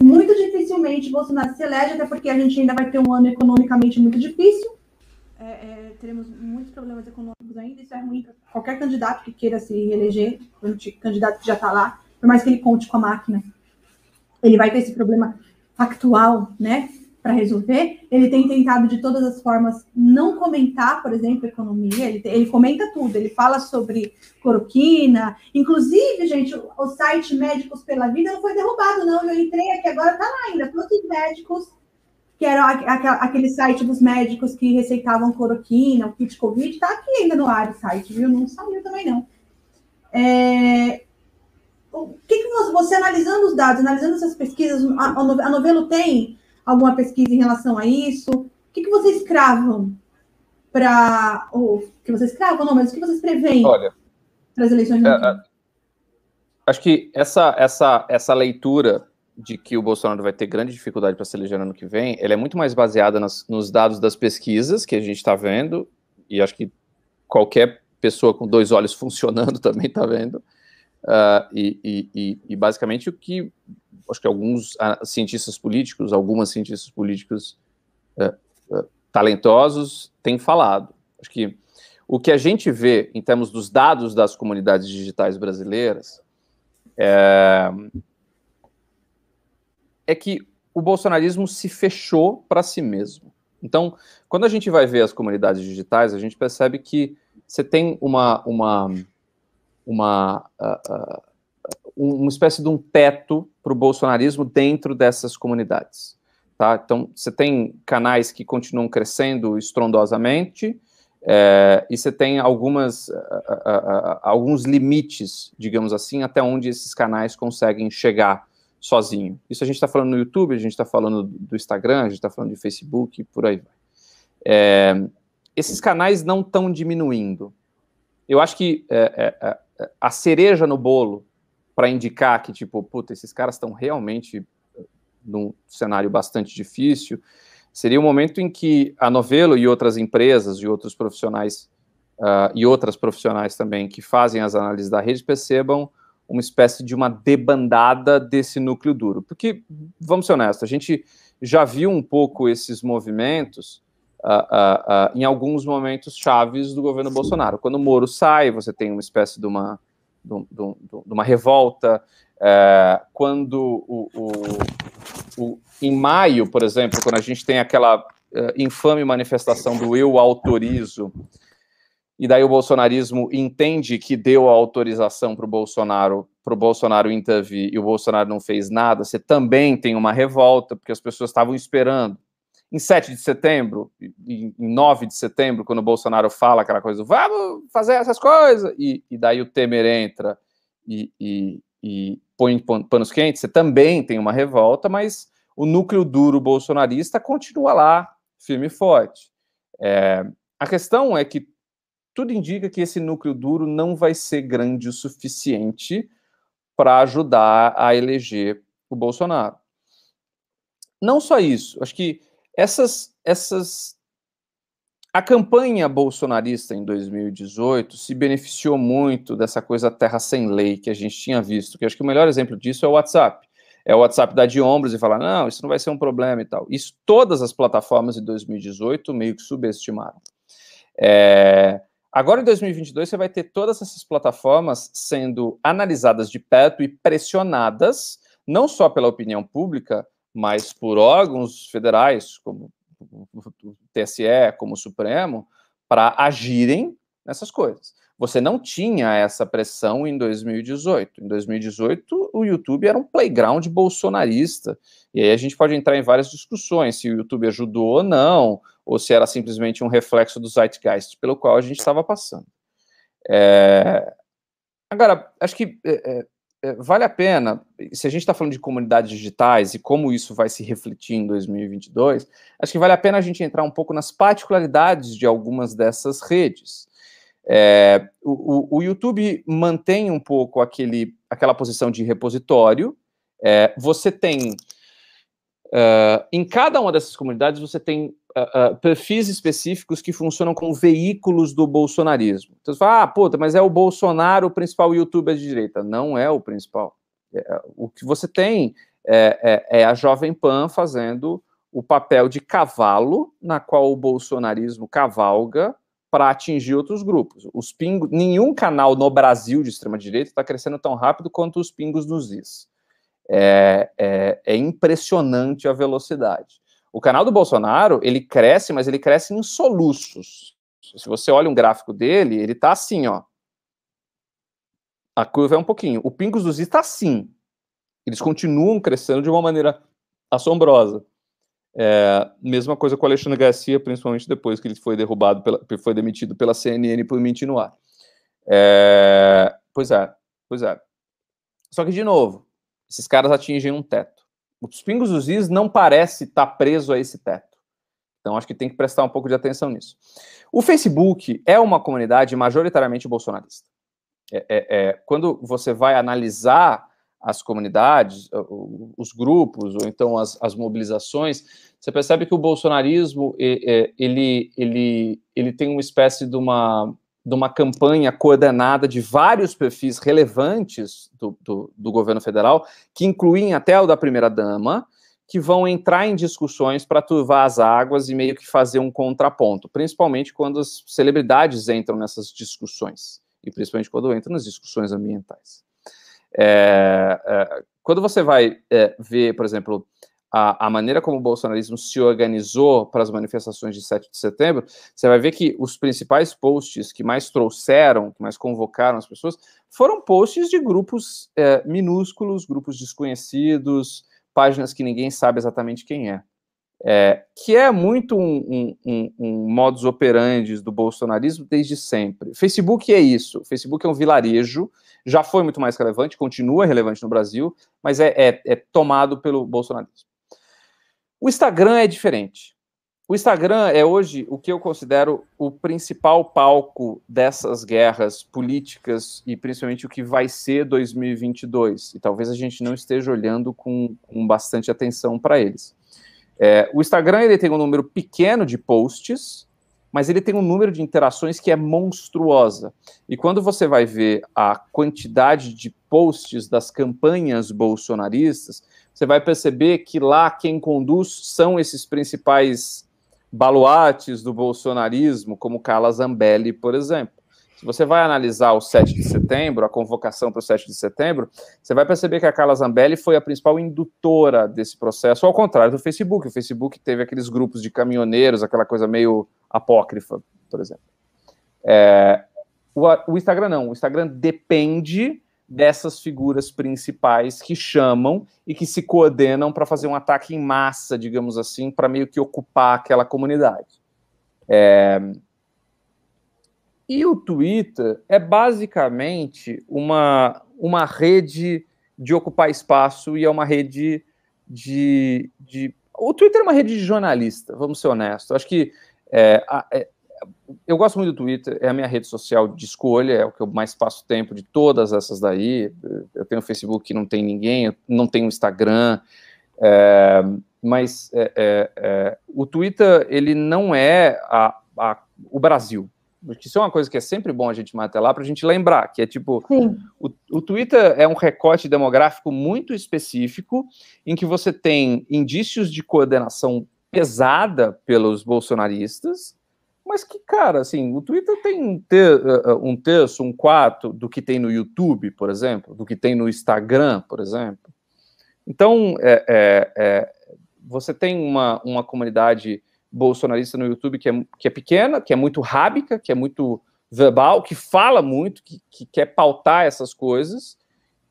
muito dificilmente Bolsonaro se elege, até porque a gente ainda vai ter um ano economicamente muito difícil. É, é, teremos muitos problemas econômicos ainda, isso é ruim para qualquer candidato que queira se reeleger, candidato que já está lá, por mais que ele conte com a máquina, ele vai ter esse problema factual, né? para resolver, ele tem tentado de todas as formas não comentar, por exemplo, economia, ele, ele comenta tudo, ele fala sobre cloroquina, inclusive, gente, o, site Médicos pela Vida não foi derrubado, não, eu entrei aqui agora, está lá ainda, todos os médicos, que era aquele site dos médicos que receitavam cloroquina, o kit Covid, está aqui ainda no ar o site, viu? Não saiu também, não. É, o que, que você, você, analisando os dados, analisando essas pesquisas, a, a novelo tem alguma pesquisa em relação a isso? O que, que vocês cravam para. Ou que vocês cravam, não, mas o que vocês preveem para as eleições do é, é, Acho que essa, essa, essa leitura de que o Bolsonaro vai ter grande dificuldade para se eleger no ano que vem, ela é muito mais baseada nas, nos dados das pesquisas que a gente está vendo, e acho que qualquer pessoa com dois olhos funcionando também está vendo, uh, e, e, e, basicamente o que acho que alguns uh, cientistas políticos, algumas cientistas políticos uh, uh, talentosos têm falado. Acho que o que a gente vê em termos dos dados das comunidades digitais brasileiras é, é que o bolsonarismo se fechou para si mesmo. Então, quando a gente vai ver as comunidades digitais, a gente percebe que você tem uma, uma, uma uh, uh, uma espécie de um teto para o bolsonarismo dentro dessas comunidades. Tá? Então, você tem canais que continuam crescendo estrondosamente, é, e você tem algumas, uh, alguns limites, digamos assim, até onde esses canais conseguem chegar sozinho. Isso a gente está falando no YouTube, a gente está falando do Instagram, a gente está falando de Facebook, por aí vai. É, esses canais não estão diminuindo. Eu acho que é, é a cereja no bolo para indicar que, tipo, puta, esses caras estão realmente num cenário bastante difícil, seria o um momento em que a Novelo e outras empresas e outros profissionais uh, e outras profissionais também que fazem as análises da rede percebam uma espécie de uma debandada desse núcleo duro. Porque, vamos ser honestos, a gente já viu um pouco esses movimentos uh, uh, em alguns momentos chaves do governo Bolsonaro. Quando o Moro sai, você tem uma espécie de uma de, uma revolta, é, quando o, o, o, em maio, por exemplo, quando a gente tem aquela é, infame manifestação do eu autorizo, e daí o bolsonarismo entende que deu a autorização para o Bolsonaro, para o Bolsonaro intervir, e o Bolsonaro não fez nada, você também tem uma revolta, porque as pessoas estavam esperando em 7 de setembro, em 9 de setembro, quando o Bolsonaro fala aquela coisa, vamos fazer essas coisas, e, e daí o Temer entra e, e, e põe panos quentes, você também tem uma revolta, mas o núcleo duro bolsonarista continua lá, firme e forte. É, a questão é que tudo indica que esse núcleo duro não vai ser grande o suficiente para ajudar a eleger o Bolsonaro. Não só isso, acho que essas, essas a campanha bolsonarista em 2018 se beneficiou muito dessa coisa terra sem lei que a gente tinha visto, que acho que o melhor exemplo disso é o WhatsApp. É o WhatsApp dar de ombros e falar, não, isso não vai ser um problema e tal. Isso todas as plataformas de 2018 meio que subestimaram. É, Agora, em 2022, você vai ter todas essas plataformas sendo analisadas de perto e pressionadas, não só pela opinião pública, mas por órgãos federais, como o TSE, como o Supremo, para agirem nessas coisas. Você não tinha essa pressão em 2018. Em 2018, o YouTube era um playground bolsonarista. E aí a gente pode entrar em várias discussões se o YouTube ajudou ou não, ou se era simplesmente um reflexo do zeitgeist pelo qual a gente estava passando. É... Agora, acho que é, é, vale a pena, se a gente está falando de comunidades digitais e como isso vai se refletir em 2022, acho que vale a pena a gente entrar um pouco nas particularidades de algumas dessas redes. É, o, o, YouTube mantém um pouco aquele, aquela posição de repositório. É, você tem, uh, em cada uma dessas comunidades, você tem uh, uh, perfis específicos que funcionam como veículos do bolsonarismo. Então você fala, ah, puta, mas é o Bolsonaro o principal youtuber de direita. Não é o principal. É, o que você tem é, é, é a Jovem Pan fazendo o papel de cavalo na qual o bolsonarismo cavalga para atingir outros grupos. Os pingos, nenhum canal no Brasil de extrema direita está crescendo tão rápido quanto os pingos nos is. É, é, é, impressionante a velocidade. O canal do Bolsonaro ele cresce, mas ele cresce em soluços. Se você olha um gráfico dele, ele está assim, ó. A curva é um pouquinho. O pingos dos está assim. Eles continuam crescendo de uma maneira assombrosa. É, mesma coisa com o Alexandre Garcia, principalmente depois que ele foi derrubado, pela, foi demitido pela CNN por mentir no ar. É, pois é, pois é. Só que, de novo, esses caras atingem um teto. Os pingos dos is não parece estar tá preso a esse teto. Então, acho que tem que prestar um pouco de atenção nisso. O Facebook é uma comunidade majoritariamente bolsonarista. É, é, é, quando você vai analisar as comunidades, os grupos, ou então as, as mobilizações, você percebe que o bolsonarismo ele, ele, ele tem uma espécie de uma, de uma campanha coordenada de vários perfis relevantes do, do, do governo federal, que incluem até o da primeira-dama, que vão entrar em discussões para turvar as águas e meio que fazer um contraponto, principalmente quando as celebridades entram nessas discussões, e principalmente quando entram nas discussões ambientais. É, é, quando você vai é, ver, por exemplo, a, a, maneira como o bolsonarismo se organizou para as manifestações de 7 de setembro, você vai ver que os principais posts que mais trouxeram, que mais convocaram as pessoas, foram posts de grupos é, minúsculos, grupos desconhecidos, páginas que ninguém sabe exatamente quem é. É, que é muito um, um, um, um, modus operandi do bolsonarismo desde sempre. Facebook é isso. Facebook é um vilarejo, já foi muito mais relevante, continua relevante no Brasil, mas é, é, é tomado pelo bolsonarismo. O Instagram é diferente. O Instagram é hoje o que eu considero o principal palco dessas guerras políticas e principalmente o que vai ser 2022. E talvez a gente não esteja olhando com, com bastante atenção para eles. É, o Instagram ele tem um número pequeno de posts, mas ele tem um número de interações que é monstruosa. E quando você vai ver a quantidade de posts das campanhas bolsonaristas, você vai perceber que lá quem conduz são esses principais baluartes do bolsonarismo, como Carla Zambelli, por exemplo. Se você vai analisar o 7 de setembro, a convocação para o 7 de setembro, você vai perceber que a Carla Zambelli foi a principal indutora desse processo, ao contrário do Facebook. O Facebook teve aqueles grupos de caminhoneiros, aquela coisa meio apócrifa, por exemplo. É, o, o Instagram não. O Instagram depende dessas figuras principais que chamam e que se coordenam para fazer um ataque em massa, digamos assim, para meio que ocupar aquela comunidade. É, e o Twitter é basicamente uma, uma rede de ocupar espaço e é uma rede de, de. O Twitter é uma rede de jornalista, vamos ser honestos. Acho que é, é, eu gosto muito do Twitter, é a minha rede social de escolha, é o que eu mais passo tempo de todas essas daí. Eu tenho o Facebook que não tem ninguém, não tenho Instagram, é, mas é, é, é, o Twitter ele não é a, a, o Brasil. Isso é uma coisa que é sempre bom a gente lá para a gente lembrar, que é tipo, o, o, Twitter é um recorte demográfico muito específico, em que você tem indícios de coordenação pesada pelos bolsonaristas, mas que, cara, assim, o Twitter tem um, uh, uh, um terço, um quarto do que tem no YouTube, por exemplo, do que tem no Instagram, por exemplo. Então, é, é, é, você tem uma, uma comunidade bolsonarista no YouTube que é, que é pequena, que é muito rábica, que é muito verbal, que fala muito, que, que quer pautar essas coisas,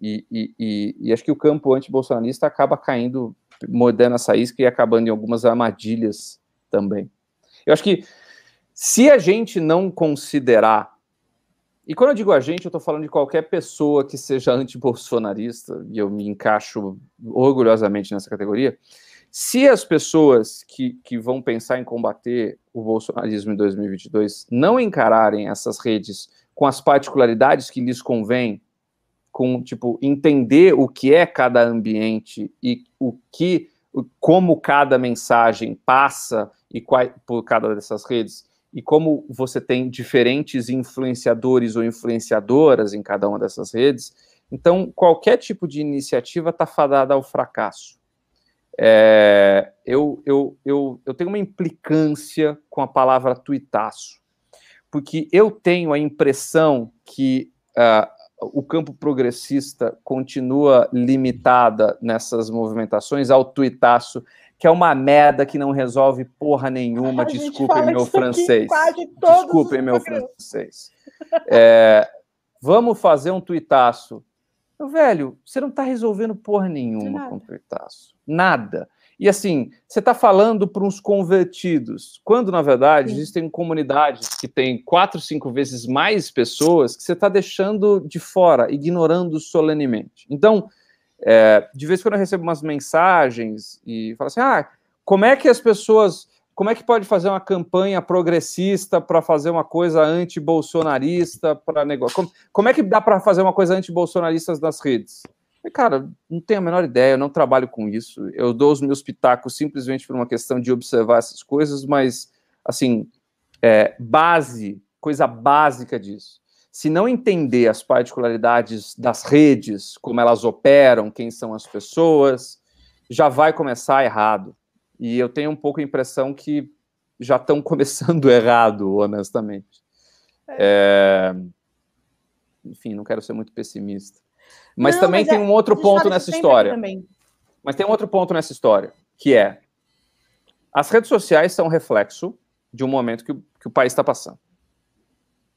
e, e, e, e acho que o campo anti-bolsonarista acaba caindo, mordendo essa isca e acabando em algumas armadilhas também. Eu acho que se a gente não considerar, e quando eu digo a gente, eu estou falando de qualquer pessoa que seja anti-bolsonarista, e eu me encaixo orgulhosamente nessa categoria, se as pessoas que, que vão pensar em combater o bolsonarismo em 2022 não encararem essas redes com as particularidades que lhes convém, com tipo entender o que é cada ambiente e o que como cada mensagem passa e qual, por cada dessas redes, e como você tem diferentes influenciadores ou influenciadoras em cada uma dessas redes, então qualquer tipo de iniciativa está fadada ao fracasso. É, eu, eu, eu, eu tenho uma implicância com a palavra tuitaço, porque eu tenho a impressão que uh, o campo progressista continua limitada nessas movimentações ao tuitaço que é uma merda que não resolve porra nenhuma. Desculpem meu francês. Desculpem meu francês. É, vamos fazer um tuitaço. Velho, você não está resolvendo porra nenhuma com o tuitaço. Nada. E assim, você está falando para uns convertidos, quando na verdade Sim. existem comunidades que têm quatro, cinco vezes mais pessoas que você está deixando de fora, ignorando solenemente. Então, é, de vez em quando eu recebo umas mensagens e falo assim: ah, como é que as pessoas. Como é que pode fazer uma campanha progressista para fazer uma coisa anti-bolsonarista para negócio? Como, como, é que dá para fazer uma coisa anti-bolsonarista nas redes? E, cara, não tenho a menor ideia, eu não trabalho com isso. Eu dou os meus pitacos simplesmente por uma questão de observar essas coisas, mas, assim, é, base, coisa básica disso se não entender as particularidades das redes, como elas operam, quem são as pessoas, já vai começar errado. E eu tenho um pouco a impressão que já estão começando errado, honestamente. É. É... Enfim, não quero ser muito pessimista. Mas não, também mas tem é, um outro ponto nessa história. Mas tem um outro ponto nessa história, que é as redes sociais são reflexo de um momento que, que o país está passando.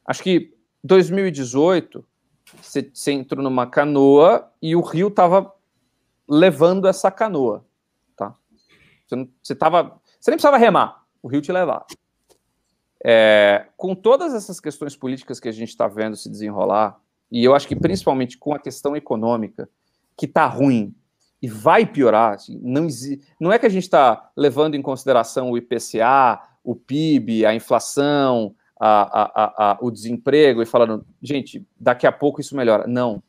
Acho que 2018, você, você entrou numa canoa e o rio estava levando essa canoa, tá? Você, não, você, tava, você nem precisava remar, o rio te levava. É, com todas essas questões políticas que a gente está vendo se desenrolar, e eu acho que principalmente com a questão econômica, que está ruim e vai piorar, assim, não, não é que a gente está levando em consideração o IPCA, o PIB, a inflação, a, a, a, o desemprego e falando, gente, daqui a pouco isso melhora. Não.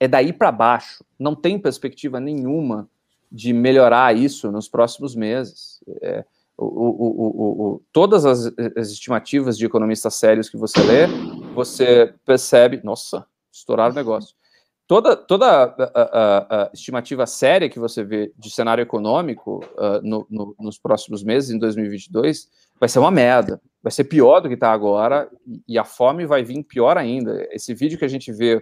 É daí para baixo. Não tem perspectiva nenhuma de melhorar isso nos próximos meses. É, o, o, o, todas as, as, estimativas de economistas sérios que você lê, você percebe. Nossa, estouraram o negócio. Toda, toda a, estimativa séria que você vê de cenário econômico uh, no, no, nos próximos meses, em 2022, vai ser uma merda vai ser pior do que está agora e a fome vai vir pior ainda. Esse vídeo que a gente vê,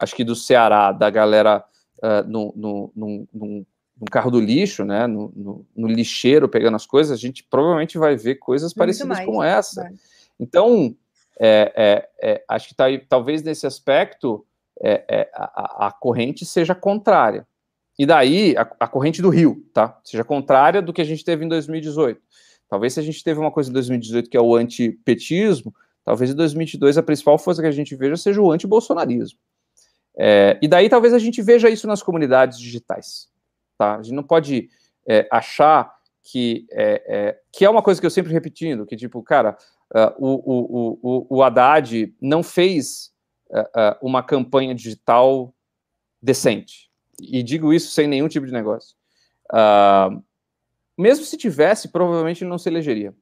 acho que do Ceará, da galera uh, no, no, no, no, carro do lixo, né, no, lixeiro pegando as coisas, a gente provavelmente vai ver coisas Muito parecidas mais, com essa. Então, é, é, é, acho que tá, talvez nesse aspecto é, é, a, a, corrente seja contrária. E daí, a, a corrente do Rio, tá? Seja contrária do que a gente teve em 2018. Talvez se a gente teve uma coisa em 2018 que é o antipetismo, talvez em 2022 a principal força que a gente veja seja o antibolsonarismo. É, e daí talvez a gente veja isso nas comunidades digitais. Tá? A gente não pode é, achar que é, é, que é uma coisa que eu sempre repetindo, que tipo, cara, uh, o, o, o, o Haddad não fez uh, uma campanha digital decente. E digo isso sem nenhum tipo de negócio. Mesmo se tivesse, provavelmente não se elegeria.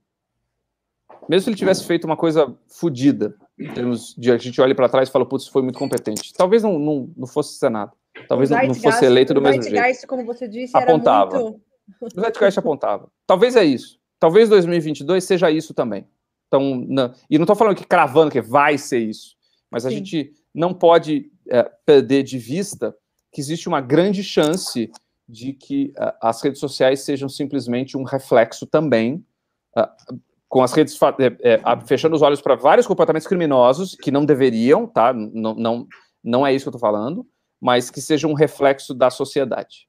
Mesmo se ele tivesse feito uma coisa fodida, em termos de a gente olha para trás e fala, putz, foi muito competente. Talvez não, não, não fosse Senado. Talvez não, não fosse eleito do mesmo jeito. como você disse, apontava. Muito... O Zeitgeist apontava. Talvez é isso. Talvez 2022 seja isso também. Então, não, e não estou falando que cravando que vai ser isso, mas a Sim. gente não pode é, perder de vista que existe uma grande chance de que uh, as redes sociais sejam simplesmente um reflexo também uh, com as redes é, é, fechando os olhos para vários comportamentos criminosos que não deveriam, tá? Não, não, não é isso que eu estou falando, mas que seja um reflexo da sociedade.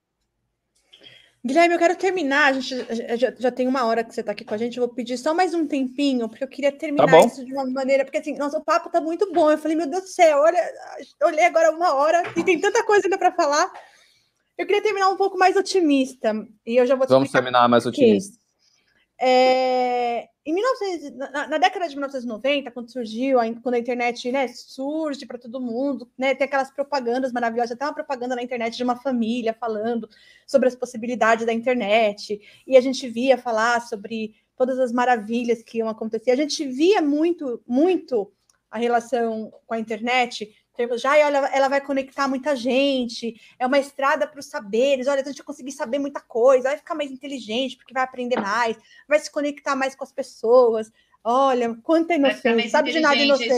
Guilherme, eu quero terminar. A gente já, já tem uma hora que você está aqui com a gente. Eu vou pedir só mais um tempinho, porque eu queria terminar tá isso de uma maneira. Porque assim, nosso papo está muito bom. Eu falei, meu Deus do céu, olha, olhei agora uma hora e tem tanta coisa ainda para falar. Eu queria terminar um pouco mais otimista. E eu já vou Vamos terminar mais otimista. É, em 1900, na, na, década de 1990, quando surgiu, a, quando a internet né, surge para todo mundo, né, tem aquelas propagandas maravilhosas, até uma propaganda na internet de uma família falando sobre as possibilidades da internet, e a gente via falar sobre todas as maravilhas que iam acontecer. A gente via muito, muito a relação com a internet já olha, ela vai conectar muita gente, é uma estrada para os saberes. Olha, a gente vai conseguir saber muita coisa, vai ficar mais inteligente, porque vai aprender mais, vai se conectar mais com as pessoas. Olha, quanta inocência, sabe de nada inocente.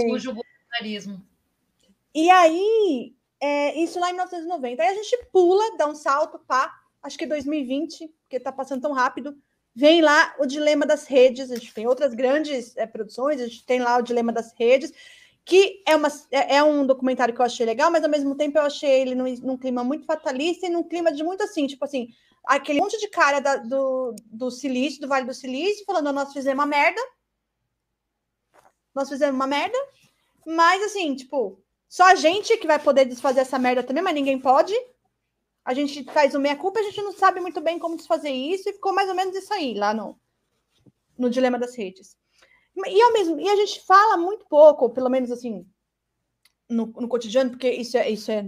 E aí, é, isso lá em 1990. Aí a gente pula, dá um salto, pá, acho que 2020, porque está passando tão rápido. Vem lá o Dilema das Redes, a gente tem outras grandes é, produções, a gente tem lá o Dilema das Redes que é, uma, é, é um documentário que eu achei legal, mas ao mesmo tempo eu achei ele num, num, clima muito fatalista e num clima de muito assim, tipo assim, aquele monte de cara da, do, do Silício, do Vale do Silício, falando, nós fizemos uma merda, nós fizemos uma merda, mas assim, tipo, só a gente que vai poder desfazer essa merda também, mas ninguém pode. A gente faz o meia-culpa, a gente não sabe muito bem como desfazer isso, e ficou mais ou menos isso aí, lá no, no Dilema das Redes. E, ao mesmo, e a gente fala muito pouco, pelo menos assim, no, no cotidiano, porque isso é, isso é,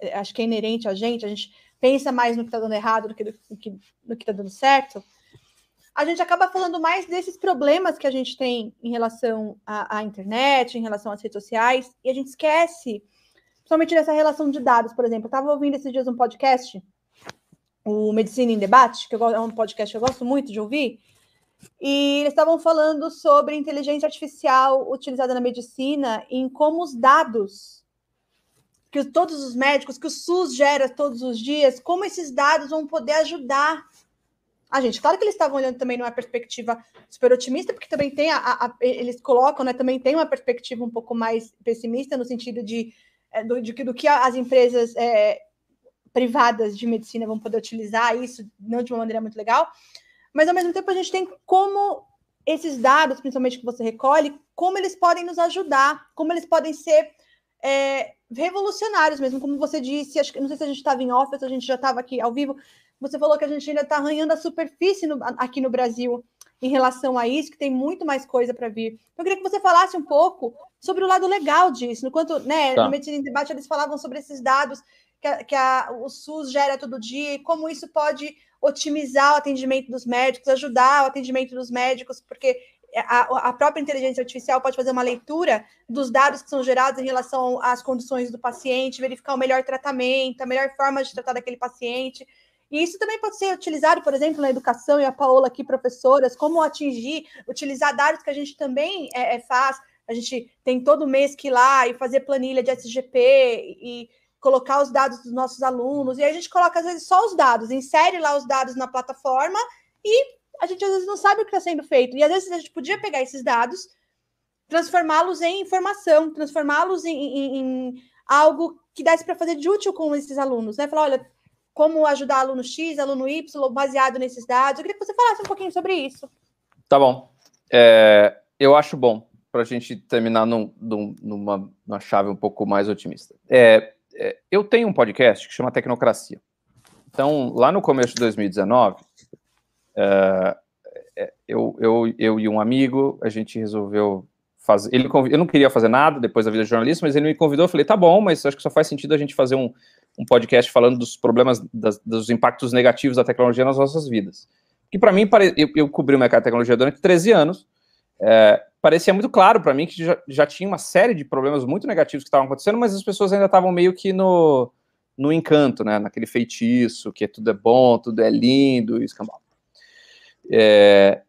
é, acho que é inerente a gente, a gente pensa mais no que está dando errado do que no que, no que está dando certo. A gente acaba falando mais desses problemas que a gente tem em relação à, à internet, em relação às redes sociais, e a gente esquece, principalmente nessa relação de dados, por exemplo. Eu estava ouvindo esses dias um podcast, o Medicina em Debate, que eu, é um podcast que eu gosto muito de ouvir, e eles estavam falando sobre inteligência artificial utilizada na medicina, em como os dados que todos os médicos, que o SUS gera todos os dias, como esses dados vão poder ajudar a gente. Claro que eles estavam olhando também numa perspectiva super otimista, porque também tem a, a, eles colocam, né, também tem uma perspectiva um pouco mais pessimista no sentido de é, do, de, do que as empresas é, privadas de medicina vão poder utilizar isso, não de uma maneira muito legal mas ao mesmo tempo a gente tem como esses dados, principalmente que você recolhe, como eles podem nos ajudar, como eles podem ser é, revolucionários mesmo, como você disse, acho que não sei se a gente estava em off, se a gente já estava aqui ao vivo, você falou que a gente ainda está arranhando a superfície no, aqui no Brasil em relação a isso, que tem muito mais coisa para vir. Eu queria que você falasse um pouco sobre o lado legal disso, no quanto, né, tá. no Medicina em Debate eles falavam sobre esses dados que, a, que a, o SUS gera todo dia e como isso pode otimizar o atendimento dos médicos, ajudar o atendimento dos médicos, porque a, a, própria inteligência artificial pode fazer uma leitura dos dados que são gerados em relação às condições do paciente, verificar o melhor tratamento, a melhor forma de tratar daquele paciente. E isso também pode ser utilizado, por exemplo, na educação, e a Paola aqui, professoras, como atingir, utilizar dados que a gente também é, é, faz. A gente tem todo mês que ir lá e fazer planilha de SGP e colocar os dados dos nossos alunos, e a gente coloca, às vezes, só os dados, insere lá os dados na plataforma e a gente, às vezes, não sabe o que está sendo feito. E, às vezes, a gente podia pegar esses dados, transformá-los em informação, transformá-los em, em, em, algo que desse para fazer de útil com esses alunos, né? Falar, olha, como ajudar aluno X, aluno Y, baseado nesses dados. Eu queria que você falasse um pouquinho sobre isso. Tá bom. É, eu acho bom para a gente terminar num, num, numa, numa chave um pouco mais otimista. É, eu tenho um podcast que chama Tecnocracia. Então, lá no começo de 2019, é, é, eu, eu, eu e um amigo, a gente resolveu fazer. Ele, eu não queria fazer nada depois da vida de jornalista, mas ele me convidou. Eu falei, tá bom, mas acho que só faz sentido a gente fazer um, um podcast falando dos problemas, das, dos impactos negativos da tecnologia nas nossas vidas. Que para mim, eu, eu cobri o mercado de tecnologia durante 13 anos. É, parecia muito claro para mim que já, já tinha uma série de problemas muito negativos que estavam acontecendo, mas as pessoas ainda estavam meio que no, no encanto, né? Naquele feitiço, que tudo é bom, tudo é lindo, escambau. É,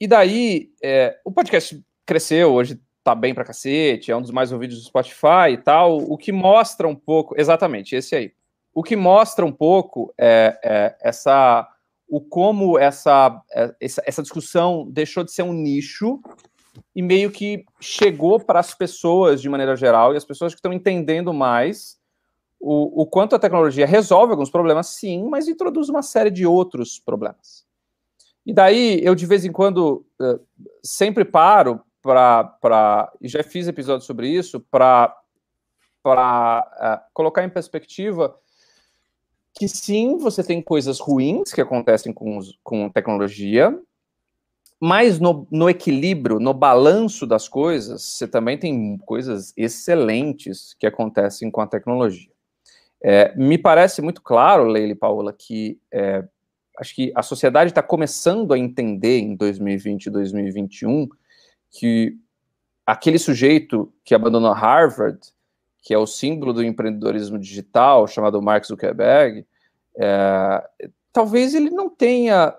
e daí, é, o podcast cresceu, hoje tá bem pra cacete, é um dos mais ouvidos do Spotify e tal, o que mostra um pouco, exatamente, esse aí, o que mostra um pouco é, é essa, o como essa, é, essa, essa discussão deixou de ser um nicho e meio que chegou para as pessoas de maneira geral, e as pessoas que estão entendendo mais o, o quanto a tecnologia resolve alguns problemas, sim, mas introduz uma série de outros problemas. E daí eu de vez em quando uh, sempre paro para e já fiz episódios sobre isso para para uh, colocar em perspectiva que sim, você tem coisas ruins que acontecem com, com tecnologia, mas no, no, equilíbrio, no balanço das coisas, você também tem coisas excelentes que acontecem com a tecnologia. É, me parece muito claro, Leila e Paula, que é, acho que a sociedade está começando a entender em 2020 e 2021 que aquele sujeito que abandonou Harvard, que é o símbolo do empreendedorismo digital, chamado Mark Zuckerberg, é, talvez ele não tenha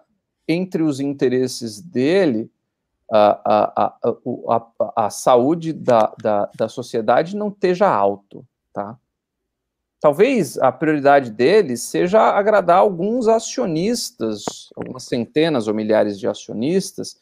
entre os interesses dele a, a, a, a, saúde da, da, da sociedade não esteja alto, tá? talvez a prioridade deles seja agradar alguns acionistas, algumas centenas ou milhares de acionistas,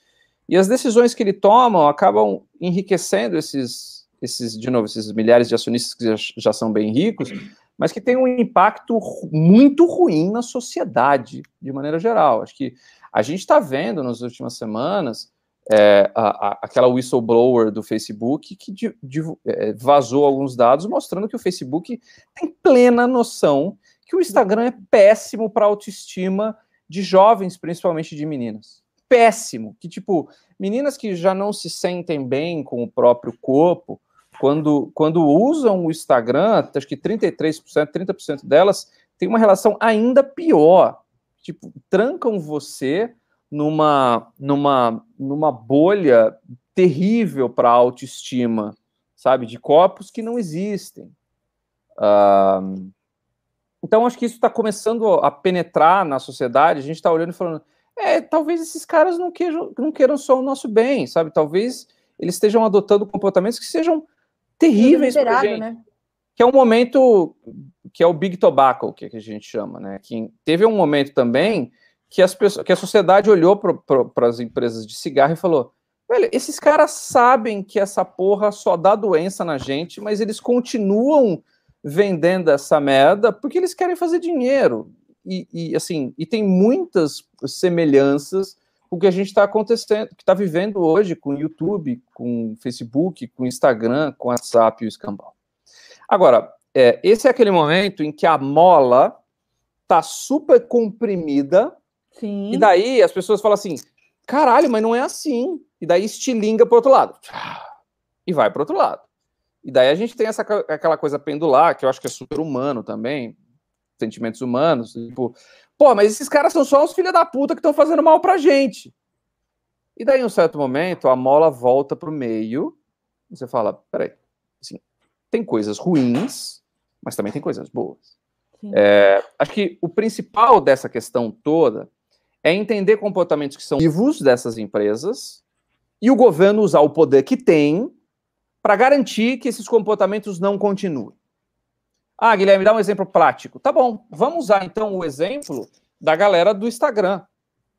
e as decisões que ele toma acabam enriquecendo esses, esses de novo, esses milhares de acionistas que já, já são bem ricos, mas que tem um impacto muito ruim na sociedade, de maneira geral. Acho que a gente está vendo nas últimas semanas é, a, a, aquela whistleblower do Facebook que de, de, é, vazou alguns dados mostrando que o Facebook tem plena noção que o Instagram é péssimo para autoestima de jovens, principalmente de meninas. Péssimo. Que, tipo, meninas que já não se sentem bem com o próprio corpo, quando, quando usam o Instagram, acho que 33%, 30% delas tem uma relação ainda pior. Tipo, trancam você numa, numa, numa bolha terrível para a autoestima, sabe? De corpos que não existem. Uh, então, acho que isso está começando a penetrar na sociedade. A gente está olhando e falando: é, talvez esses caras não queiram, não queiram só o nosso bem, sabe? Talvez eles estejam adotando comportamentos que sejam terríveis para gente. Né? Que é um momento que é o Big Tobacco, que a gente chama, né? Que teve um momento também que, as pessoas, que a sociedade olhou para as empresas de cigarro e falou: velho, esses caras sabem que essa porra só dá doença na gente, mas eles continuam vendendo essa merda porque eles querem fazer dinheiro. E, e assim, e tem muitas semelhanças o que a gente está acontecendo, que está vivendo hoje com o YouTube, com o Facebook, com o Instagram, com o WhatsApp e o escambau. Agora, é, esse é aquele momento em que a mola está super comprimida Sim. E daí as pessoas falam assim: caralho, mas não é assim. E daí estilinga para outro lado. E vai para outro lado. E daí a gente tem essa, aquela coisa pendular, que eu acho que é super humano também, sentimentos humanos. Tipo, pô, mas esses caras são só os filha da puta que estão fazendo mal pra gente. E daí, em um certo momento, a mola volta pro meio. Você fala: peraí, assim, tem coisas ruins, mas também tem coisas boas. É, acho que o principal dessa questão toda é entender comportamentos que são vivos dessas empresas e o governo usar o poder que tem para garantir que esses comportamentos não continuem. Ah, Guilherme, dá um exemplo prático. Tá bom, vamos usar então o exemplo da galera do Instagram.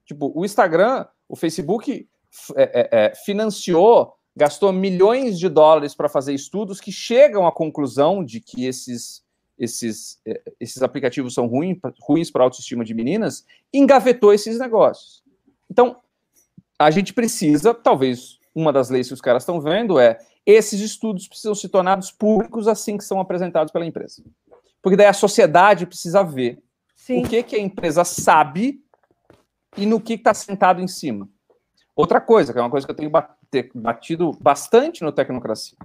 Tipo, o Instagram, o Facebook é, é, é, financiou, gastou milhões de dólares para fazer estudos que chegam à conclusão de que esses esses, é, esses aplicativos são ruins, ruins para a autoestima de meninas, engavetou esses negócios. Então, a gente precisa, talvez uma das leis que os caras estão vendo é esses estudos precisam ser tornados públicos assim que são apresentados pela empresa. Porque daí a sociedade precisa ver Sim. o que, que a empresa sabe e no que está sentado em cima. Outra coisa, que é uma coisa que eu tenho batido bastante no Tecnocracia.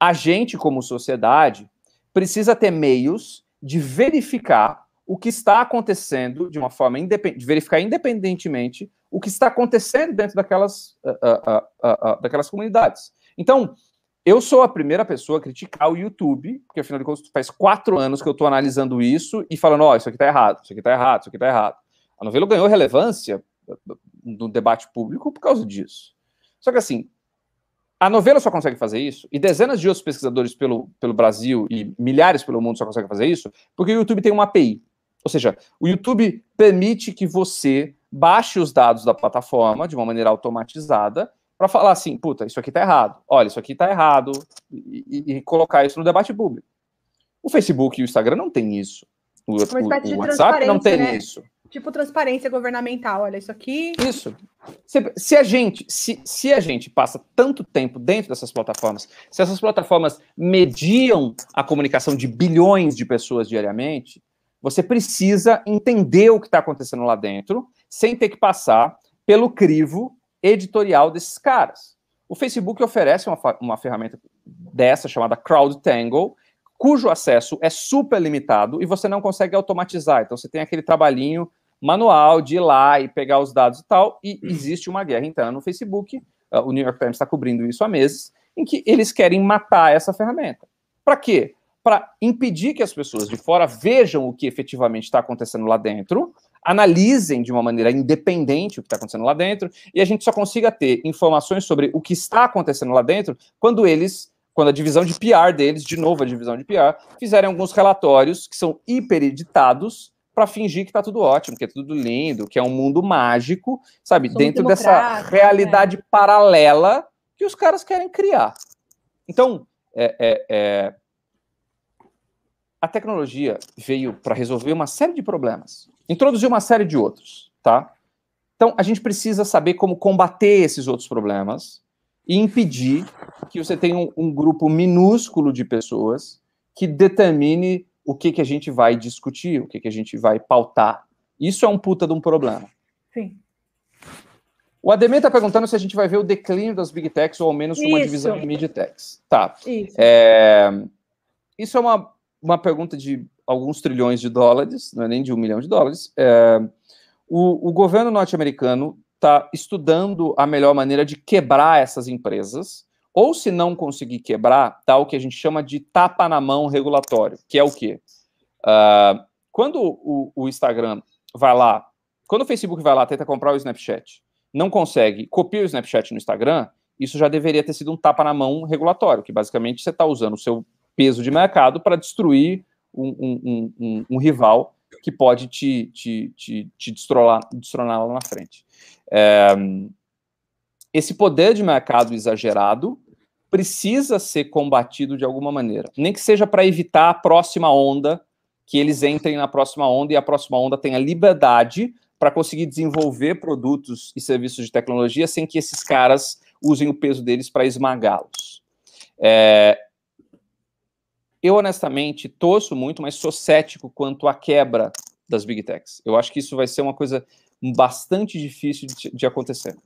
A gente, como sociedade, precisa ter meios de verificar o que está acontecendo de uma forma independente, de verificar independentemente o que está acontecendo dentro daquelas, uh, uh, uh, daquelas comunidades. Então, eu sou a primeira pessoa a criticar o YouTube, porque afinal de contas faz quatro anos que eu estou analisando isso e falando, ó, oh, isso aqui está errado, isso aqui está errado, isso aqui está errado. A novela ganhou relevância no debate público por causa disso. Só que assim, a novela só consegue fazer isso, e dezenas de outros pesquisadores pelo, pelo Brasil e milhares pelo mundo só conseguem fazer isso, porque o YouTube tem uma API. Ou seja, o YouTube permite que você baixe os dados da plataforma de uma maneira automatizada para falar assim, puta, isso aqui tá errado, olha, isso aqui tá errado, e, e, colocar isso no debate público. O Facebook e o Instagram não tem isso. O, o, o WhatsApp não tem né? isso. Tipo transparência governamental, olha, isso aqui. Isso. Se, se, a gente, se, se a gente passa tanto tempo dentro dessas plataformas, se essas plataformas mediam a comunicação de bilhões de pessoas diariamente, você precisa entender o que está acontecendo lá dentro, sem ter que passar pelo crivo editorial desses caras. O Facebook oferece uma, uma ferramenta dessa chamada CrowdTangle, cujo acesso é super limitado e você não consegue automatizar. Então você tem aquele trabalhinho manual de ir lá e pegar os dados e tal, e existe uma guerra interna no Facebook, uh, o New York Times está cobrindo isso há meses, em que eles querem matar essa ferramenta. Para quê? Para impedir que as pessoas de fora vejam o que efetivamente está acontecendo lá dentro, analisem de uma maneira independente o que está acontecendo lá dentro, e a gente só consiga ter informações sobre o que está acontecendo lá dentro quando eles, quando a divisão de PR deles, de novo a divisão de PR, fizerem alguns relatórios que são hipereditados para fingir que está tudo ótimo, que é tudo lindo, que é um mundo mágico, sabe? Somos dentro dessa né? realidade né? paralela que os caras querem criar. Então, é, é, é... a tecnologia veio para resolver uma série de problemas introduzir uma série de outros, tá? Então, a gente precisa saber como combater esses outros problemas e impedir que você tenha um, um grupo minúsculo de pessoas que determine o que, que a gente vai discutir, o que, que a gente vai pautar. Isso é um puta de um problema. Sim. O Ademir está perguntando se a gente vai ver o declínio das big techs ou ao menos uma divisão de mid techs. Tá. Isso é, isso é uma, uma pergunta de alguns trilhões de dólares, não é nem de um milhão de dólares. É, o, o governo norte-americano está estudando a melhor maneira de quebrar essas empresas, ou se não conseguir quebrar, tá o que a gente chama de tapa na mão regulatório, que é o quê? Uh, quando o, o, Instagram vai lá, quando o Facebook vai lá, tenta comprar o Snapchat, não consegue, copia o Snapchat no Instagram, isso já deveria ter sido um tapa na mão regulatório, que basicamente você está usando o seu peso de mercado para destruir um, um, um, um rival que pode te, te, te, te destronar, destronar lá na frente. É, esse poder de mercado exagerado precisa ser combatido de alguma maneira, nem que seja para evitar a próxima onda, que eles entrem na próxima onda e a próxima onda tenha liberdade para conseguir desenvolver produtos e serviços de tecnologia sem que esses caras usem o peso deles para esmagá-los. É, eu, honestamente, torço muito, mas sou cético quanto à quebra das big techs. Eu acho que isso vai ser uma coisa bastante difícil de, de acontecer.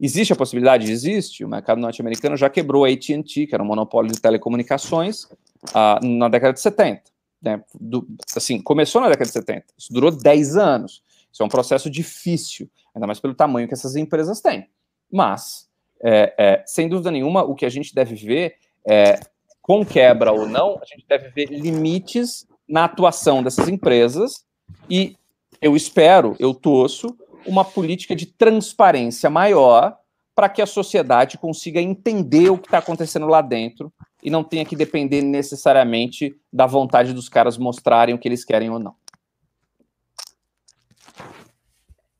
Existe a possibilidade? Existe. O mercado norte-americano já quebrou a AT&T, que era um monopólio de telecomunicações, uh, na década de 70. Né? Do, assim, começou na década de 70. Isso durou 10 anos. Isso é um processo difícil, ainda mais pelo tamanho que essas empresas têm. Mas, é, é, sem dúvida nenhuma, o que a gente deve ver é com quebra ou não, a gente deve ver limites na atuação dessas empresas e eu espero, eu torço, uma política de transparência maior para que a sociedade consiga entender o que está acontecendo lá dentro e não tenha que depender necessariamente da vontade dos caras mostrarem o que eles querem ou não.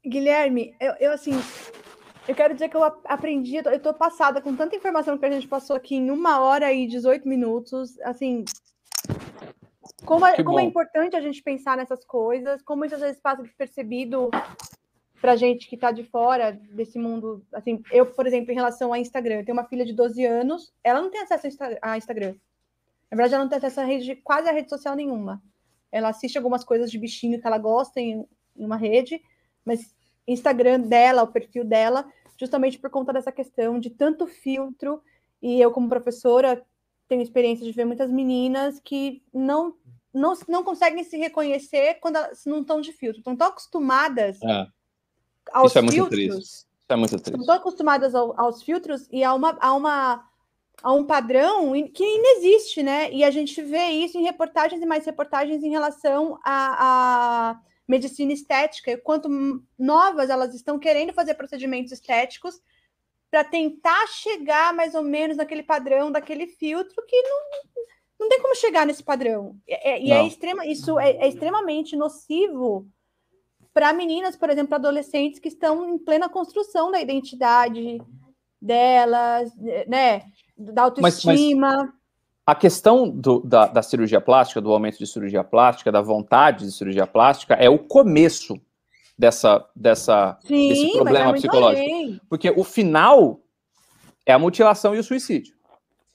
Guilherme, eu, eu assim, eu quero dizer que eu aprendi, eu tô passada com tanta informação que a gente passou aqui em uma hora e 18 minutos. Assim, como é, como é importante a gente pensar nessas coisas, como muitas vezes passa despercebido para gente que está de fora desse mundo. Assim, eu, por exemplo, em relação ao Instagram, eu tenho uma filha de 12 anos, ela não tem acesso a Instagram. Na verdade, ela não tem acesso a rede, quase a rede social nenhuma. Ela assiste algumas coisas de bichinho que ela gosta em, em uma rede, mas Instagram dela, o perfil dela, justamente por conta dessa questão de tanto filtro. E eu, como professora, tenho experiência de ver muitas meninas que não não, não conseguem se reconhecer quando elas não estão de filtro. Estão tão acostumadas É. aos Isso é muito filtros. triste. Isso é muito Estão triste. tão acostumadas ao- aos filtros e a uma, a uma a um padrão que inexiste, né? E a gente vê isso em reportagens e mais reportagens em relação à, à medicina estética. E quanto novas elas estão querendo fazer procedimentos estéticos para tentar chegar mais ou menos naquele padrão, daquele filtro que não, não tem como chegar nesse padrão. E é, e é Não. extrema, isso é, é extremamente nocivo para meninas, por exemplo, adolescentes que estão em plena construção da identidade delas, né? Da Mas- mas- autoestima. A questão do- da, da cirurgia plástica, do aumento de cirurgia plástica, da vontade de cirurgia plástica, é o começo dessa, dessa, Sim, desse problema é muito psicológico. além. Porque o final é a mutilação e o suicídio.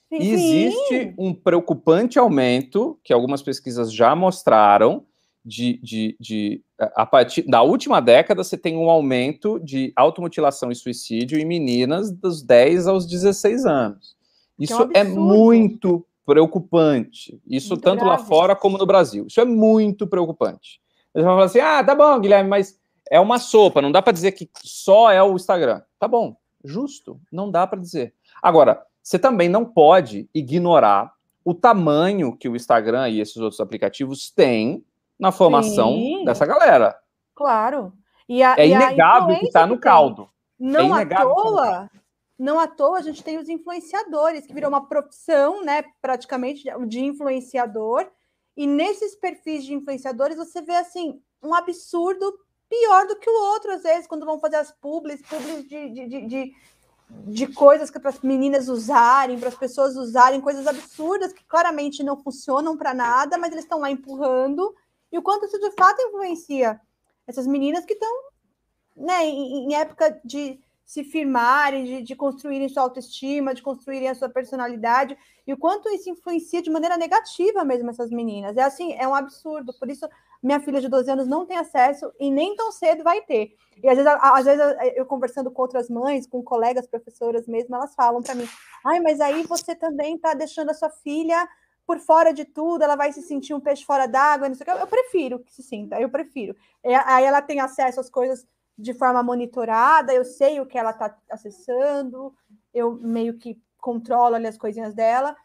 Sim, E existe um preocupante aumento, que algumas pesquisas já mostraram, de, de, de a partir da última década, você tem um aumento de automutilação e suicídio em meninas dos 10 aos 16 anos. Isso é, absurdo. muito preocupante. Isso Muito tanto lá grave. fora como no Brasil. Isso é muito preocupante. Eles vão falar assim: ah, tá bom, Guilherme, mas é uma sopa, não dá para dizer que só é o Instagram. Tá bom, justo, não dá para dizer. Agora, você também não pode ignorar o tamanho que o Instagram e esses outros aplicativos têm na formação Sim. dessa galera. Claro. E a, É inegável que está no caldo. Não É à tá toa, não à toa a gente tem os influenciadores, que virou uma profissão, né, praticamente, de- influenciador. E nesses perfis de influenciadores você vê assim um absurdo pior do que o outro, às vezes, quando vão fazer as publis, publis de, de, de, de, coisas para as meninas usarem, para as pessoas usarem, coisas absurdas que claramente não funcionam para nada, mas eles estão lá empurrando. E o quanto isso de fato influencia essas meninas que estão né, em, em época de se firmarem, de, de construírem sua autoestima, de construírem a sua personalidade, e o quanto isso influencia de maneira negativa mesmo essas meninas. É assim, é um absurdo. Por isso, minha filha de 12 anos não tem acesso e nem tão cedo vai ter. E às vezes, às vezes eu conversando com outras mães, com colegas professoras mesmo, elas falam para mim: ai, mas aí você também está deixando a sua filha por fora de tudo, ela vai se sentir um peixe fora d'água, não sei o que. Eu prefiro que se sinta, eu prefiro. É, aí ela tem acesso às coisas de forma monitorada, eu sei o que ela está acessando, eu meio que controlo ali as coisinhas dela,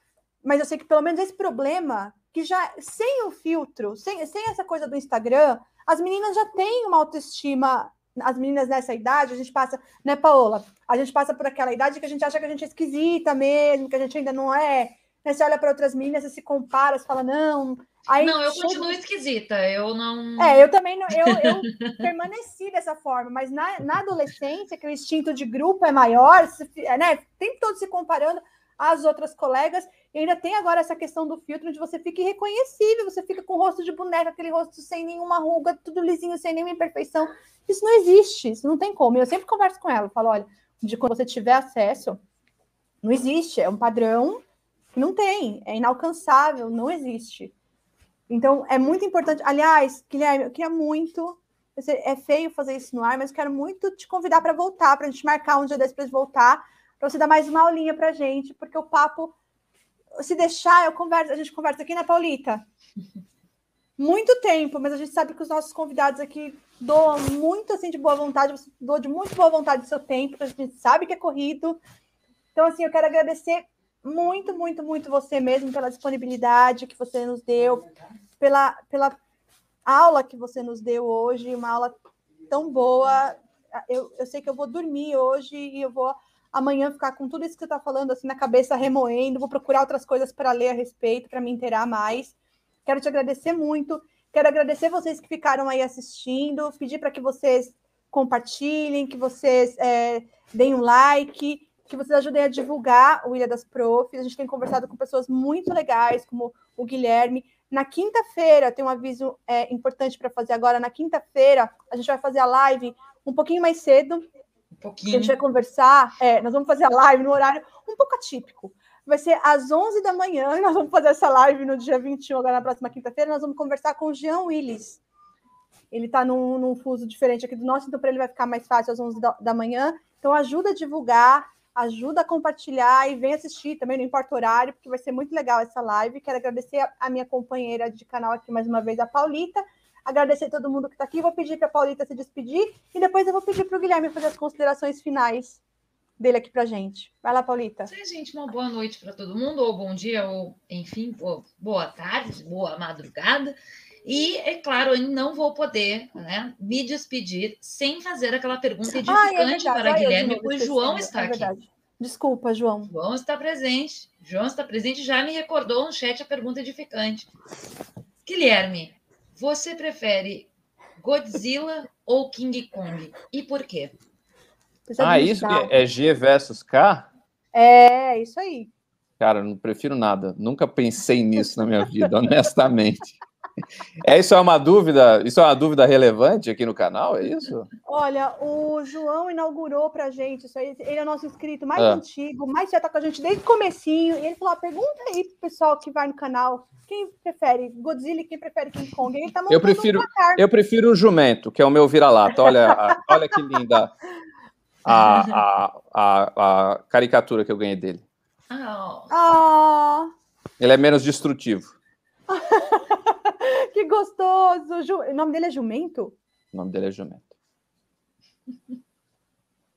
mas eu sei que pelo menos esse problema, que já sem o filtro, sem, sem essa coisa do Instagram, as meninas já têm uma autoestima, as meninas nessa idade, a gente passa, né, Paola? A gente passa por aquela idade que a gente acha que a gente é esquisita mesmo, que a gente ainda não é. Né? Você olha para outras meninas, você se compara, você fala, não. Aí Não, eu chega- continuo esquisita. Eu não. é, eu também não, eu, eu permaneci dessa forma, mas na, na adolescência, que o instinto de grupo é maior, se é, né? O tempo todo se comparando às outras colegas, e ainda tem agora essa questão do filtro, onde você fica irreconhecível, você fica com o rosto de boneca, aquele rosto sem nenhuma ruga, tudo lisinho, sem nenhuma imperfeição. Isso não existe, isso não tem como. E eu sempre converso com ela, falo, olha, de quando você tiver acesso, não existe, é um padrão não tem, é inalcançável, não existe. Então, é muito importante. Aliás, Guilherme, eu queria muito. É feio fazer isso no ar, mas eu quero muito te convidar para voltar, para a gente marcar um dia desse para voltar, para você dar mais uma aulinha para gente, porque o papo, se deixar, eu converso, a gente conversa aqui, né, Paulita? Muito tempo, mas a gente sabe que os nossos convidados aqui doam muito assim de boa vontade, você doa de muito boa vontade do seu tempo, a gente sabe que é corrido. Então, assim, eu quero agradecer muito, muito, muito você mesmo pela disponibilidade que você nos deu, pela, pela aula que você nos deu hoje, uma aula tão boa. Eu, eu sei que eu vou dormir hoje e eu vou amanhã ficar com tudo isso que você está falando assim na cabeça remoendo, vou procurar outras coisas para ler a respeito, para me inteirar mais. Quero te agradecer muito. Quero agradecer vocês que ficaram aí assistindo, pedir para que vocês compartilhem, que vocês é, deem um like, que vocês ajudem a divulgar o Ilha das Profs. A gente tem conversado com pessoas muito legais, como o Guilherme. Na quinta-feira, tem um aviso é, importante para fazer agora. Na quinta-feira, a gente vai fazer a live um pouquinho mais cedo. Um A pouquinho. gente vai conversar. é, nós vamos fazer a live no horário um pouco atípico. Vai ser às 11 da manhã. Nós vamos fazer essa live no dia 21, agora na próxima quinta-feira. Nós vamos conversar com o Jean Willis. Ele está num, num fuso diferente aqui do nosso, então para ele vai ficar mais fácil às 11 da, da manhã. Então ajuda a divulgar, ajuda a compartilhar e vem assistir também, não importa o horário, porque vai ser muito legal essa live. Quero agradecer a minha companheira de canal aqui mais uma vez, a Paulita. Agradecer a todo mundo que está aqui. Vou pedir para a Paulita se despedir e depois eu vou pedir para o Guilherme fazer as considerações finais dele aqui para gente. Vai lá, Paulita. Sim, gente, uma boa noite para todo mundo, ou bom dia, ou enfim, boa tarde, boa madrugada. E, é claro, eu não vou poder né, me despedir sem fazer aquela pergunta edificante ah, é para Ai, Guilherme, pois João está é aqui. Desculpa, João. João está presente. João está presente já me recordou no chat a pergunta edificante. Guilherme, você prefere Godzilla ou King Kong? E por quê? Ah, isso que é G versus K? É, isso aí. Cara, não prefiro nada. Nunca pensei nisso na minha vida, honestamente. É isso é uma dúvida, isso é uma dúvida relevante aqui no canal, é isso? Olha, o João inaugurou pra gente isso aí, ele é o nosso inscrito mais é. antigo, mais já tá com a gente desde o comecinho, e ele falou: ah, pergunta aí pro pessoal que vai no canal, quem prefere Godzilla e quem prefere King Kong? Ele tá eu prefiro, um eu prefiro o jumento, que é o meu vira-lata. Olha, olha que linda a, a, a, a, caricatura que eu ganhei dele. Oh. Ele é menos destrutivo. gostoso! O nome dele é Jumento? O nome dele é Jumento.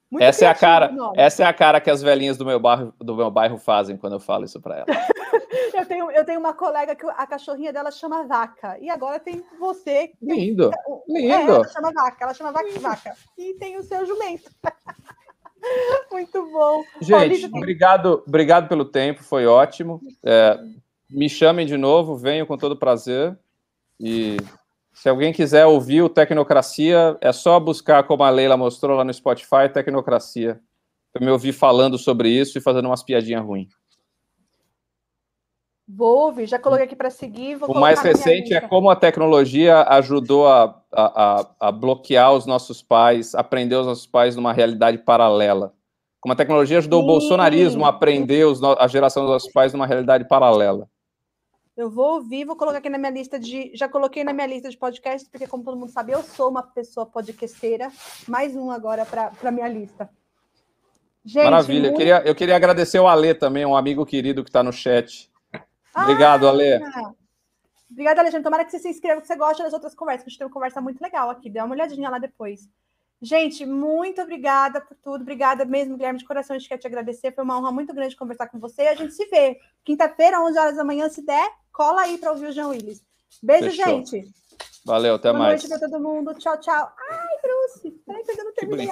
Muito essa é a cara, essa é a cara que as velhinhas do meu bairro, do meu bairro fazem quando eu falo isso para elas. eu, tenho, eu tenho uma colega que a cachorrinha dela chama Vaca e agora tem você. Lindo, lindo. É, ela chama Vaca, ela chama Vaca, vaca e tem o seu jumento. Muito bom. Gente, obrigado, obrigado pelo tempo, foi ótimo. É, me chamem de novo, venho com todo prazer. E se alguém quiser ouvir o Tecnocracia, é só buscar, como a Leila mostrou lá no Spotify, Tecnocracia. Eu me ouvi falando sobre isso e fazendo umas piadinhas ruins. Vou ouvir, já coloquei aqui para seguir. o mais recente é como a tecnologia ajudou a, a, a, bloquear os nossos pais, aprender os nossos pais numa realidade paralela. Como a tecnologia ajudou Sim. o bolsonarismo a aprender os, a geração dos nossos pais numa realidade paralela. Eu vou ouvir, vou colocar aqui na minha lista de. Já coloquei na minha lista de podcasts, porque, como todo mundo sabe, eu sou uma pessoa podcasteira. Mais um agora para a minha lista. Gente, Maravilha. Muito... Eu, queria, eu queria agradecer o Alê também, um amigo querido que está no chat. Obrigado, ah, Alê. Obrigada, Alexandre. Tomara que você se inscreva, que você goste das outras conversas, que a gente tem uma conversa muito legal aqui. Dê uma olhadinha lá depois. Gente, muito obrigada por tudo. Obrigada mesmo, Guilherme, de coração. A gente quer te agradecer. Foi uma honra muito grande conversar com você. A gente se vê quinta-feira, 11 horas da manhã, se der. Cola aí para ouvir o João Willis. Beijo, Fechou. gente. Valeu, até Boa mais. Boa noite para todo mundo. Tchau, tchau. Ai, Bruce. Peraí, pegando o terminei